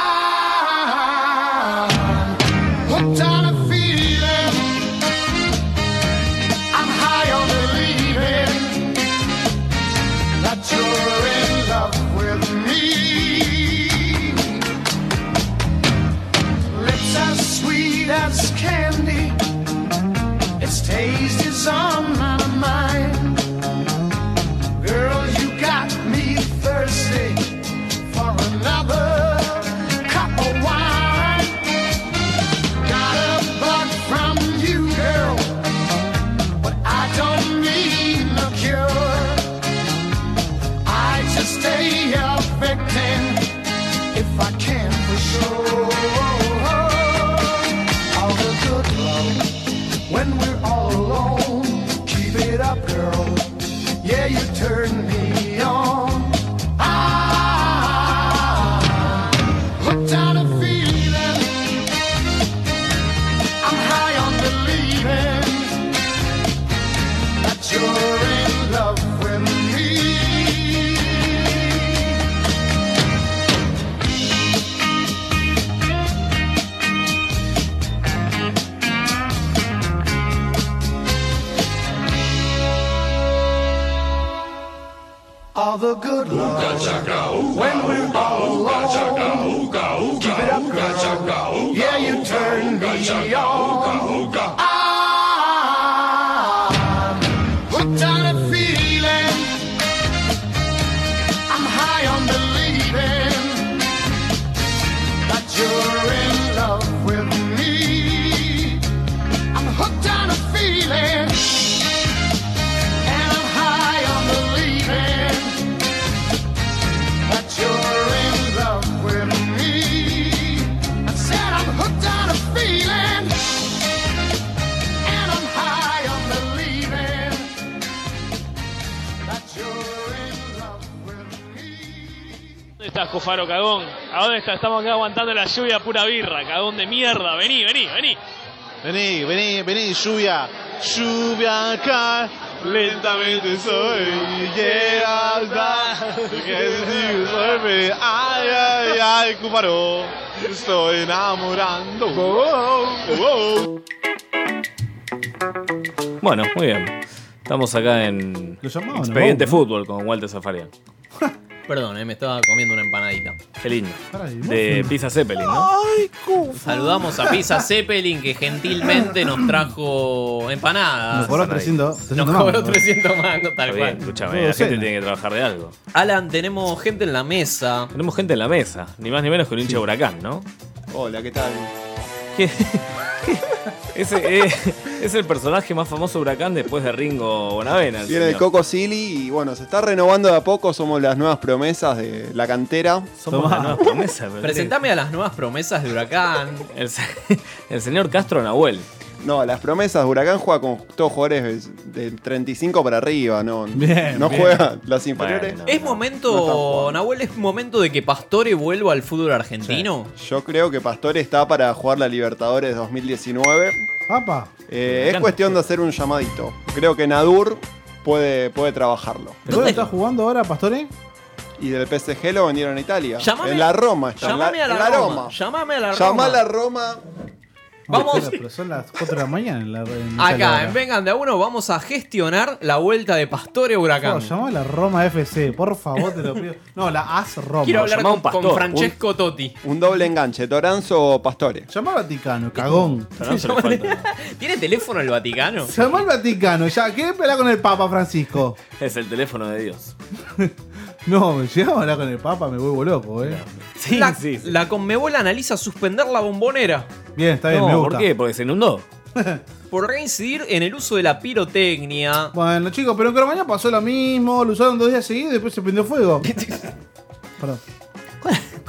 Estamos acá aguantando la lluvia pura birra, cagón de mierda. Vení, vení, vení. Vení, vení, vení, lluvia, lluvia acá, lentamente soy, llega que duerme, ay, ay, ay, Cúparo, estoy enamorando. Oh, oh, oh. Bueno, muy bien. Estamos acá en llamaban, Expediente ¿no? Fútbol con Walter Zafarian. Perdón, eh, me estaba comiendo una empanadita. Qué lindo. De Pizza Zeppelin, ¿no? Saludamos a Pizza Zeppelin que gentilmente nos trajo empanadas. Nos cobró 300, 300 Nos cobró mangos. 300 mangos, tal Está cual. escúchame, la gente tiene que trabajar de algo. Alan, tenemos gente en la mesa. Tenemos gente en la mesa, ni más ni menos que un hincha de huracán, ¿no? Hola, ¿qué tal? Ese es, es el personaje más famoso de Huracán después de Ringo Bonavena. el Viene de señor. Coco Silly y bueno, se está renovando de a poco, somos las nuevas promesas de la cantera. Somos las nuevas promesas. Presentame a las nuevas promesas de Huracán. El, el señor Castro Nahuel. No, las promesas de Huracán juega con todos jugadores de 35 para arriba, no, Bien, no bien. juega las inferiores. ¿Es momento, Nahuel, es momento de que Pastore vuelva al fútbol argentino? Yo creo que Pastore está para jugar la Libertadores 2019. Papa. Eh, es cuestión de hacer un llamadito. Creo que Nadur puede, puede trabajarlo. ¿Dónde está jugando ahora, Pastore? Y del PSG lo vendieron a Italia. Llamame- en la Roma está. en la- Llamame a la, en la Roma. Llamame a la Roma. a la Roma. Vamos. Pero, pero son las 4 de la mañana en la en Acá, en Vengan de a uno, vamos a gestionar la vuelta de Pastore Huracán. ahora. Llamá a la Roma FC, por favor, te lo pido. No, la AS Roma. Quiero hablar con, un pastor. con Francesco Totti. Un doble enganche, Toranzo o Pastore. Llamá al Vaticano, cagón. ¿Tiene teléfono el Vaticano? Llamá al Vaticano, ya. ¿Qué pelear con el Papa Francisco? Es el teléfono de Dios. No, llegamos a hablar con el Papa, me vuelvo loco, eh. la, la Conmebol analiza suspender la bombonera Bien, está bien, No, me ¿por gusta. qué? Porque se inundó. por reincidir en el uso de la pirotecnia. Bueno, chicos, pero en Cromañón pasó lo mismo, lo usaron dos días seguidos y después se prendió fuego. Perdón.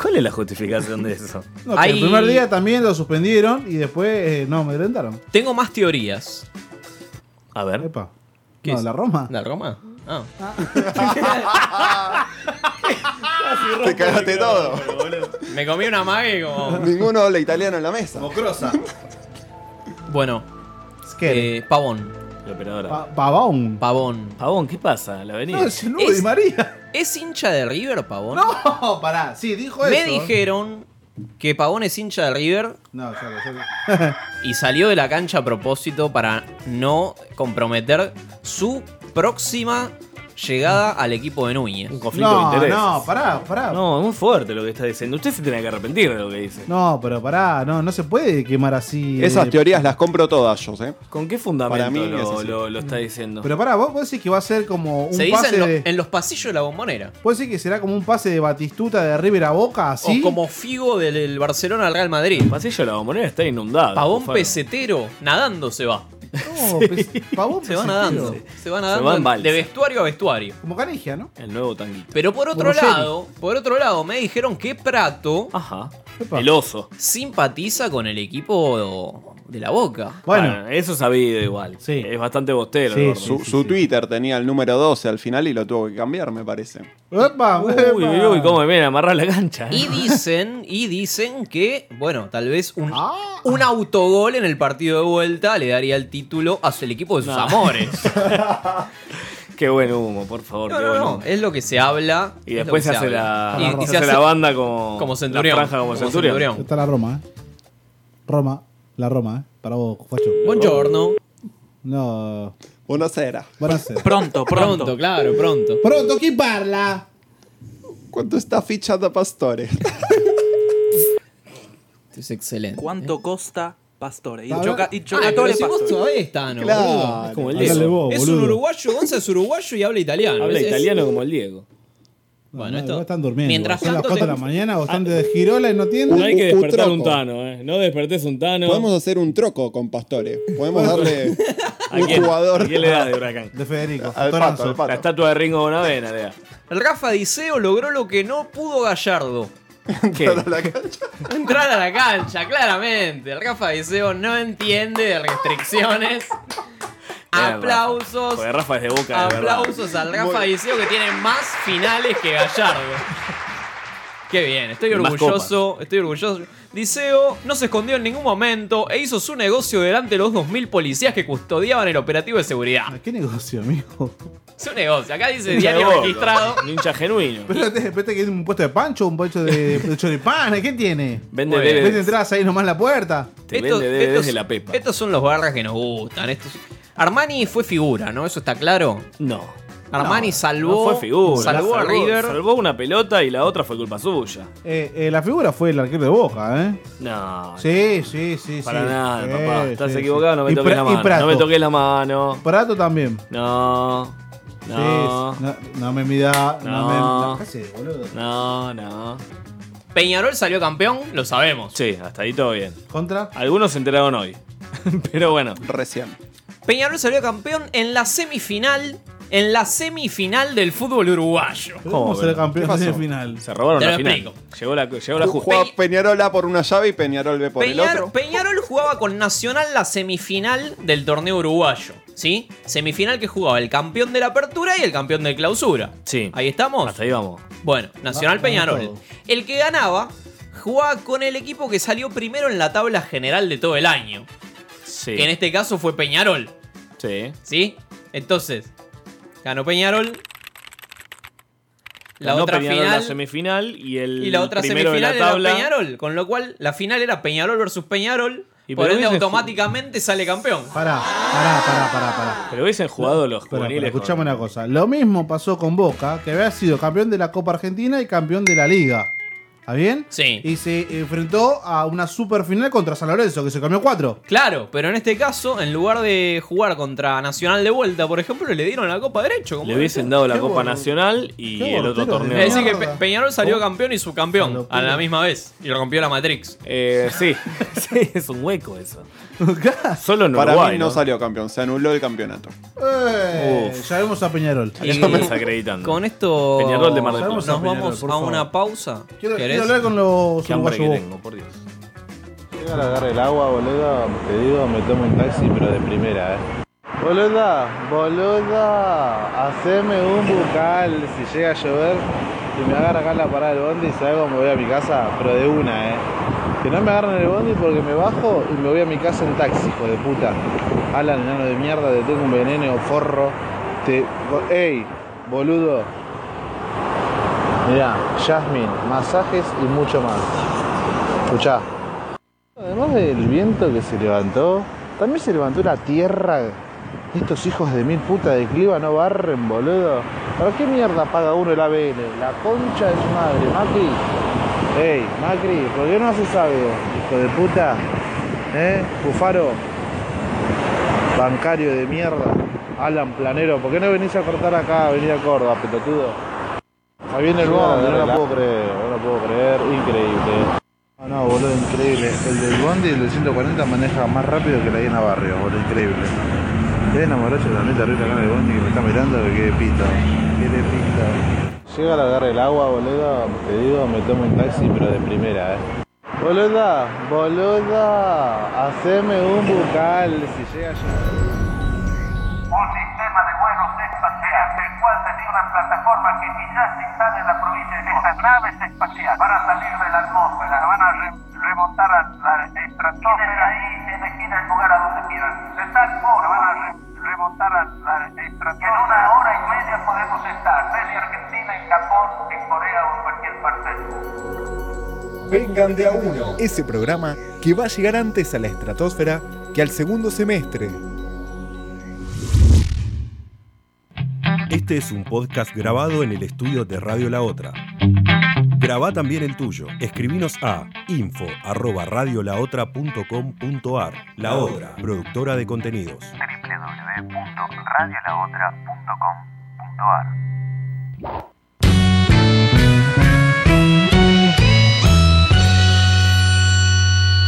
¿Cuál es la justificación de eso? No, que El primer día también lo suspendieron y después eh, no, me rentaron. Tengo más teorías. A ver. Epa. ¿Qué no, es? la Roma. ¿La Roma? Ah. Te cagaste todo. Me comí una mague como. Ninguno habla italiano en la mesa. Bueno. eh, Pavón. La operadora. Pa- Pavón. Pavón. Pavón, ¿qué pasa? La avenida. No, es el nuevo Di María. ¿Es hincha de River, Pavón? No, pará, sí, dijo Me eso. dijeron que Pavón es hincha de River No, ya lo sé. y salió de la cancha a propósito para no comprometer su próxima llegada al equipo de Núñez. Un conflicto No, de interés. no, pará, pará. No, es muy fuerte lo que está diciendo. Usted se tiene que arrepentir de lo que dice. No, pero pará, no, no se puede quemar así. Esas eh, teorías las compro todas yo, ¿eh? ¿Con qué fundamento Para mí lo, lo- lo está diciendo? Pero pará, vos, vos decís que va a ser como un Se dice pase en, lo- de. en los pasillos de la bombonera. ¿Vos decís que será como un pase de Batistuta de River a Boca, así? O como Figo del, del Barcelona al Real Madrid. El pasillo de la bombonera está inundado. Pavón pesetero, nadando se va. No, pes- Pavón Se va pesetero. nadando. Se va nadando va en balsa. de vestuario a vestuario. Como Canigia, ¿no? El nuevo tanguito. Pero por otro lado, por otro lado, me dijeron que Prato Ajá. Epa. El oso. simpatiza con el equipo de la Boca. Bueno, eso sabido igual. Sí. Es bastante bostero. Sí. Su, su Twitter tenía el número 12 al final y lo tuvo que cambiar, me parece. Epa, Uy, uy, uy, cómo me viene a amarrar la cancha. Y dicen, y dicen que, bueno, tal vez un, Ah. un autogol en el partido de vuelta le daría el título a el equipo de sus No. amores. Qué buen humo, por favor. No, qué no, buen no, humo. es lo que se habla. Y después se hace la, Y- y se se hace hace la banda como, como Centurión. La franja como, Como Centurión. Centurión. Está la Roma, ¿eh? Roma, la Roma, ¿eh? Para vos, Facho. Buongiorno. No. Buonasera. Buonasera. Pronto, pronto. Pronto, claro, pronto. Pronto, chi parla? ¿Cuánto está fichado Pastore? Esto es excelente. ¿Cuánto costa Pastore? Y, choca, y Ah, si vos Pastore. todavía está, ¿no? Claro. Es como el Diego. vos, Es un uruguayo, Gonza es uruguayo y habla italiano. Habla Es- es- italiano como el Diego. Bueno, no, esto- están durmiendo. mientras Son las tanto 4 de la mañana, bastante de girola y no tienen. No hay que un despertar un tano, ¿eh? No despertés un tano. Podemos hacer un troco con Pastore. Podemos darle ¿A un quién? jugador ¿A quién le das de huracán? De Federico. al pato, al La pato. estatua de Ringo Bonavena, le da. El Rafa Diceo logró lo que no pudo Gallardo. ¿Qué? Entrar a la cancha, claramente. El Rafa Diceo no entiende de restricciones. Rafa. Aplausos. Porque Rafa es de boca, de. Aplausos al Rafa Diceo que tiene más finales que Gallardo. Qué bien, estoy orgulloso, estoy orgulloso. Diceo no se escondió en ningún momento e hizo su negocio delante de los 2.000 policías que custodiaban el operativo de seguridad. ¿Qué negocio, amigo? Su negocio, acá dice diario registrado. Un hincha genuino. Espérate, espérate que es un puesto de pancho, un puesto de, de choripán, ¿qué tiene? Vende Bueno. DVDs. ¿Vende entradas ahí nomás en la puerta? Te vende DVDs de la Pepa. Estos son los barras que nos gustan. Estos... Armani fue figura, ¿no? ¿Eso está claro? No. Armani No, salvó, no fue figura. salvó a River. Salvó una pelota y la otra fue culpa suya. Eh, eh, la figura fue el arquero de Boca, ¿eh? No. Sí, sí, sí. Para sí. nada, Sí, papá. Estás sí, equivocado, no me. Y toques Pra- la y mano. Prato. No me toques la mano. Prato también. No. No. Sí, no, no me mida. No, No. me. No. No, no. Peñarol salió campeón, lo sabemos. Sí, hasta ahí todo bien. ¿Contra? Algunos se enteraron hoy. Pero bueno. Recién. Peñarol salió campeón en la semifinal. En la semifinal del fútbol uruguayo. ¿Cómo pero? campeón ¿Qué pasó? de final? Se robaron Te la lo final. explico. Llegó la, llegó la justa. Juega Peñarol A por una llave y Peñarol B por el otro. Peñarol jugaba con Nacional la semifinal del torneo uruguayo. ¿Sí? Semifinal que jugaba el campeón de la apertura y el campeón de clausura. Sí. Ahí estamos. Hasta ahí vamos. Bueno, Nacional Peñarol. El que ganaba jugaba con el equipo que salió primero en la tabla general de todo el año. Sí. Que en este caso fue Peñarol. Sí. ¿Sí? Entonces, ganó Peñarol. La Ganó otra Peñarol final. la semifinal y el y la otra primero de semifinal la tabla. era Peñarol. Con lo cual, la final era Peñarol versus Peñarol. Y por ende, automáticamente sale campeón. Pará, pará, pará, pará, pará. Pero hubiesen jugado los juveniles. escuchame una cosa. Lo mismo pasó con Boca, que había sido campeón de la Copa Argentina y campeón de la Liga. ¿Está bien? Sí. Y se enfrentó a una super final contra San Lorenzo, que se cambió cuatro. Claro, pero en este caso, en lugar de jugar contra Nacional de vuelta, por ejemplo, le dieron la Copa derecho. como Le hubiesen dado la Qué Copa. Nacional y Qué el otro torneo. Es decir, que Pe- Peñarol salió campeón y subcampeón a la misma vez. Y rompió la Matrix. Eh, sí, sí, es un hueco eso. Solo en Para Uruguay, mí no, ¿no? salió campeón, se anuló el campeonato. Eh, ya vemos a Peñarol. Y- desacreditando. Con esto Peñarol de Mar del nos Plata. vamos Peñarol, por a favor. una pausa. Quiero, ¿Querés? Quiero hablar con los Qué hambre que uruguayos. tengo, por Dios. Llega a agarrar el agua, boludo. Te digo, me tomo un taxi, pero de primera, eh. Boluda, boluda, haceme un bucal si llega a llover y me agarra acá en la parada del bondi y sabes cómo me voy a mi casa, pero de una, eh. Que no me agarren el bondi porque me bajo y me voy a mi casa en taxi, hijo de puta. Alan, enano de mierda, te tengo un veneno, forro. Te. ¡Ey! Boludo. Mirá, Jasmine, masajes y mucho más. Escuchá. Además del viento que se levantó, también se levantó la tierra. Estos hijos de mil puta de cliva no barren, boludo. ¿Para qué mierda paga uno el ABN? La concha de su madre, Macri. Ey, Macri, ¿por qué no haces algo? Hijo de puta. ¿Eh? Cufaro. Bancario de mierda. Alan Planero, ¿por qué no venís a cortar acá, venir a Córdoba, pelotudo? Ahí viene el bondi, no lo puedo creer, no lo puedo creer, increíble. No, no, boludo, increíble. El del bondi, el del 140 maneja más rápido que la Diana Barrio, boludo, increíble. Es enamoracho la neta arriba acá en el bondi que me está mirando que quede pito. Quede pito. Llega a agarrar el agua, boludo, te digo, me tomo un taxi, pero de primera, eh. Boluda, boluda, haceme un bucal si llega a tenía una plataforma que quizás se instale en la provincia de estas naves espaciales para salir de la atmósfera. Van a re- remontar a la estratosfera. Y desde ahí elegir el lugar a donde quieran. De tal forma van a re- remontar a la estratosfera. En una hora y media podemos estar desde Argentina, en Japón, en Corea o en cualquier parte del mundo. Vengan de a uno. Ese programa que va a llegar antes a la estratosfera que al segundo semestre. Este es un podcast grabado en el estudio de Radio La Otra. Graba también el tuyo. Escribinos a info@radiolaotra.com.ar. La Otra, productora de contenidos. www.radiolaotra.com.ar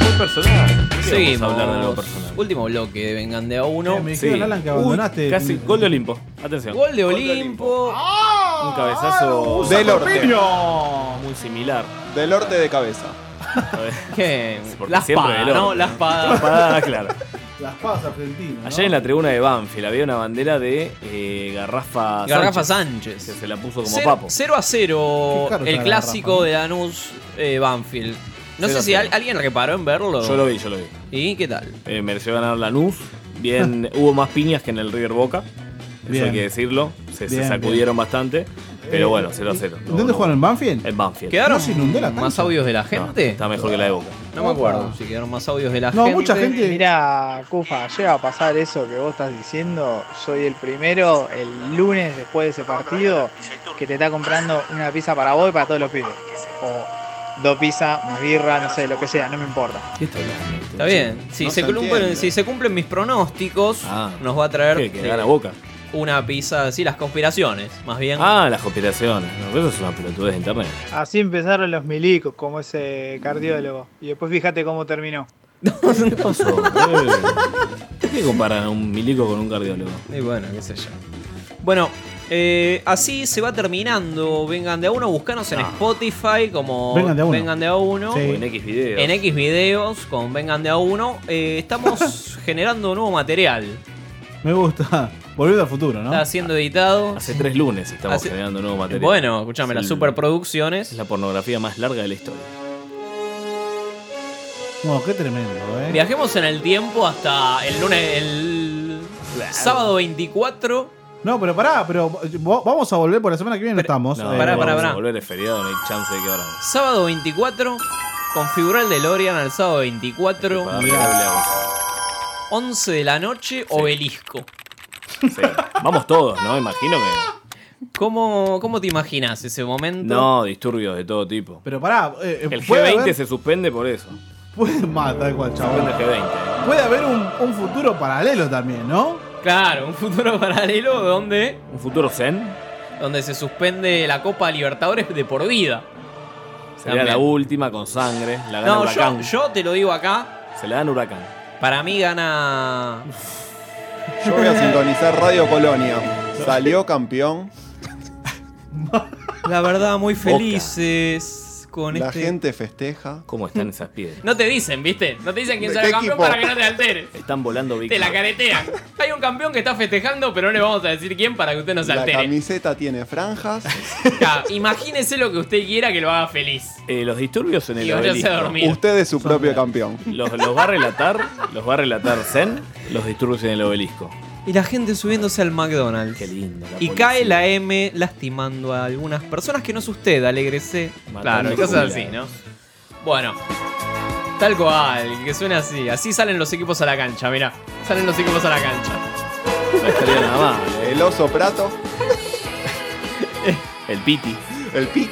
Un personaje. ¿Por qué Seguimos. vamos a hablar de algo personal? Último bloque de Vengan de a uno. Me dijeron, Alan, que abandonaste. Uy, casi gol de Olimpo. Atención. Gol de Olimpo. Un cabezazo Del orte. muy similar. Del orte de cabeza. ¿Qué? Porque La siempre espada, del ¿no? orte. La espada. La espada, claro. Las pasas argentinas. ¿no? Ayer en la tribuna de Banfield había una bandera de eh, Garrafa Garrafa Sánchez. Sánchez. Que se la puso como papo. 0 a 0 Qué caro el la clásico garrafa, ¿no? de Lanús eh, Banfield. No sé si al- alguien reparó en verlo. Yo lo vi, yo lo vi. ¿Y qué tal? Eh, mereció ganar Lanús. Bien, hubo más piñas que en el River Boca. Eso Bien. hay que decirlo. Se, se Bien, sacudieron bastante. Pero Eh, bueno, 0 a 0. ¿Dónde jugaron? ¿En Banfield? En Banfield. ¿Quedaron ¿No se inundó la más cancha? audios de la gente? Está mejor que la de Boca. No me acuerdo si quedaron más audios de la No, gente. mucha gente. Mira, Cufa, llega a pasar eso que vos estás diciendo. Soy el primero, el lunes después de ese partido, que te está comprando una pizza para vos y para todos los pibes. O dos pizzas, más birra, no sé, lo que sea, no me importa. Está bien. Si, No se se cumplen, si se cumplen mis pronósticos, Ah. nos va a traer ¿Qué? Que eh, Boca. una pizza, sí, las conspiraciones, más bien. Ah, las conspiraciones. No, eso es una pelotudez de internet. Así empezaron los milicos, como ese cardiólogo. Y después fíjate cómo terminó. ¿Qué pasó? ¿Por qué comparan a un milico con un cardiólogo? Y bueno, qué sé yo. Bueno, eh, así se va terminando Vengan de a uno. Buscanos en No. Spotify como Vengan de a uno. Vengan de a uno. O en X videos. En X videos con Vengan de a uno. Eh, estamos generando nuevo material. Me gusta. Volviendo al futuro, ¿no? Está siendo editado. Hace tres lunes estamos Hace- generando nuevo material. Bueno, escúchame, Es las el- superproducciones. Es la pornografía más larga de la historia. No, qué tremendo, ¿eh? Viajemos en el tiempo hasta el lunes, el sábado 24. No, pero pará, pero vamos a volver por la semana que viene, no estamos. No, Eh, pará, pará, vamos pará. a volver es feriado, no hay chance de que ahora. Sábado 24. Configurar el DeLorean al sábado 24. Para darle doble a 11 de la noche, obelisco. Sí. Vamos todos, ¿no? Imagino que. ¿Cómo, ¿Cómo te imaginas ese momento? No, disturbios de todo tipo. Pero pará, eh, El puede G20 haber- se suspende por eso. Puede más, tal cual, el G20. Puede haber un, un futuro paralelo también, ¿no? Claro, un futuro paralelo donde, ¿Un futuro zen? donde se suspende la Copa Libertadores de por vida. Sería También. la última con sangre. La gana No, yo, Huracán. yo te lo digo acá. Se la dan Huracán. Para mí gana. Yo voy a sintonizar Radio Colonia. Salió campeón. La verdad, muy felices con La este. gente festeja. ¿Cómo están esas piedras? No te dicen, ¿viste? No te dicen quién ¿De será el campeón equipo? para que no te alteres. Están volando Te la caretean. Hay un campeón que está festejando, pero no le vamos a decir quién para que usted no se La altere. camiseta tiene franjas. Ya, imagínese lo que usted quiera que lo haga feliz. Eh, los disturbios en el obelisco. Usted es su propio campeón. Los, los va a relatar, los va a relatar Zen, los disturbios en el obelisco. Y la gente subiéndose al McDonald's. Qué lindo. la Y policía. cae la M lastimando a algunas personas que no es usted, alegrese. Claro, cosas así. ¿no? Bueno, tal cual, que suena así. Así salen los equipos a la cancha, mirá. Salen los equipos a la cancha. No estaría nada mal. eh. El oso prato. El Piti. El Piki.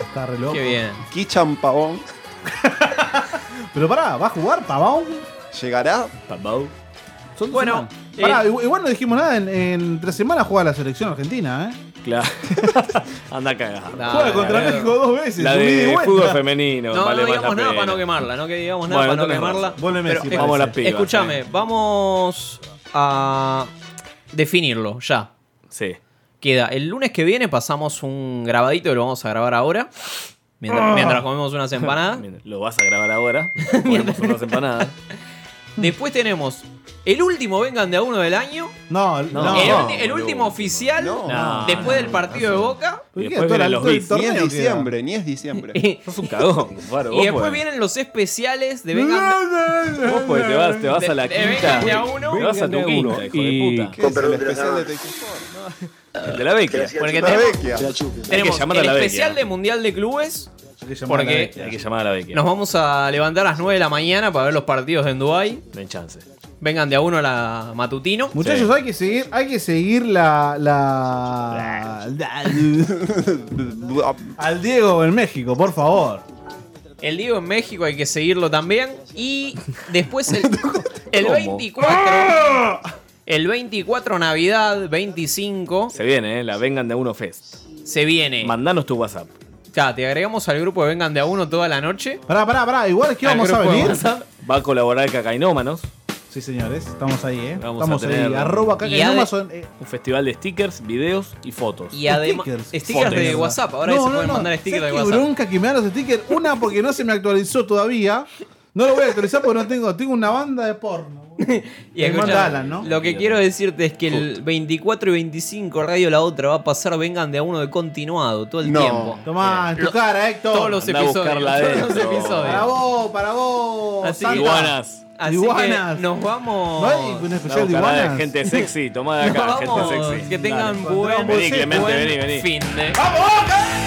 Está re loco. Qué bien. Kichan Pavón. Pero pará, ¿va a jugar Pavón? ¿Llegará? Papau. Son Bueno, eh, Pará, igual igual no dijimos nada. En, en tres semanas juega la selección argentina, ¿eh? Claro. Anda a cagar. No, juega contra no, México dos veces. La y de fútbol femenino. No, vale no más digamos la nada pena. para no quemarla, no que digamos nada Bueno, para no quemarla. Pero, Messi, eh, Vamos a las pibas. Escúchame, vamos a definirlo ya. Sí. Queda, el lunes que viene pasamos un grabadito que lo vamos a grabar ahora. Mientras, mientras comemos unas empanadas. Lo vas a grabar ahora. Ponemos unas empanadas. Después tenemos el último Vengan de a uno del año. No, No. no. el, ulti- el último oficial. No, después no, del partido de Boca. Después Todo vienen el- los todo el bits. Ni es queda. diciembre, ni es diciembre. Y, Sos un cagón, y Vos después podés. vienen los especiales de Vengan de, Vos podés, te vas, te vas a la de- de quinta. Vengan de a uno. Te vas a tu quinta, hijo de puta. ¿Qué es el especial de? El de la vecchia. Porque La tenemos, vecchia. tenemos llamar a el la especial vecchia. de Mundial de Clubes. Hay que llamar a la Porque. Hay que llamar a la vecchia. nos vamos a levantar a las 9 de la mañana para ver los partidos en Dubai. Den chance. Vengan de a uno a la matutino. Muchachos, Sí. hay que seguir, hay que seguir la, la, al Diego en México, por favor. El Diego en México hay que seguirlo también. Y después el, el ¿Cómo? 24. El 24 Navidad, 25. Se viene, ¿eh? La Vengan de a Uno Fest. Se viene. Mandanos tu WhatsApp. Te agregamos al grupo de Vengan de a uno toda la noche. Pará, pará, pará. Igual es que Al vamos a grupo de venir. WhatsApp. Va a colaborar Cacainómanos. Sí, señores, estamos ahí, ¿eh? Vamos estamos a tener- ahí. Arroba Y ade- eh, Un festival de stickers, videos y fotos. Y además. Stickers. Stickers, de Fotos. WhatsApp. Ahora no, se no, pueden no. mandar stickers de ¿Sabes qué WhatsApp. bronca que me dan los stickers? Una porque no se me actualizó todavía. No lo voy a actualizar porque no tengo. Tengo una banda de porno. Y manda Alan, ¿no? Lo que quiero decirte es que el 24 y 25 Radio La Otra va a pasar Vengan de a uno de continuado todo el No. tiempo. Tomá, en tu cara, Héctor. Todos los Andá episodios. Todos los adentro. Para episodios. vos, para vos. Así Iguanas. Así Iguanas. que nos vamos. ¿No hay un especial de iguanas? gente sexy. Tomá de Nos acá, vamos. gente sexy. Que tengan Dale, buen, Vení, Clemente, buen vení, vení. fin de. ¡Vamos!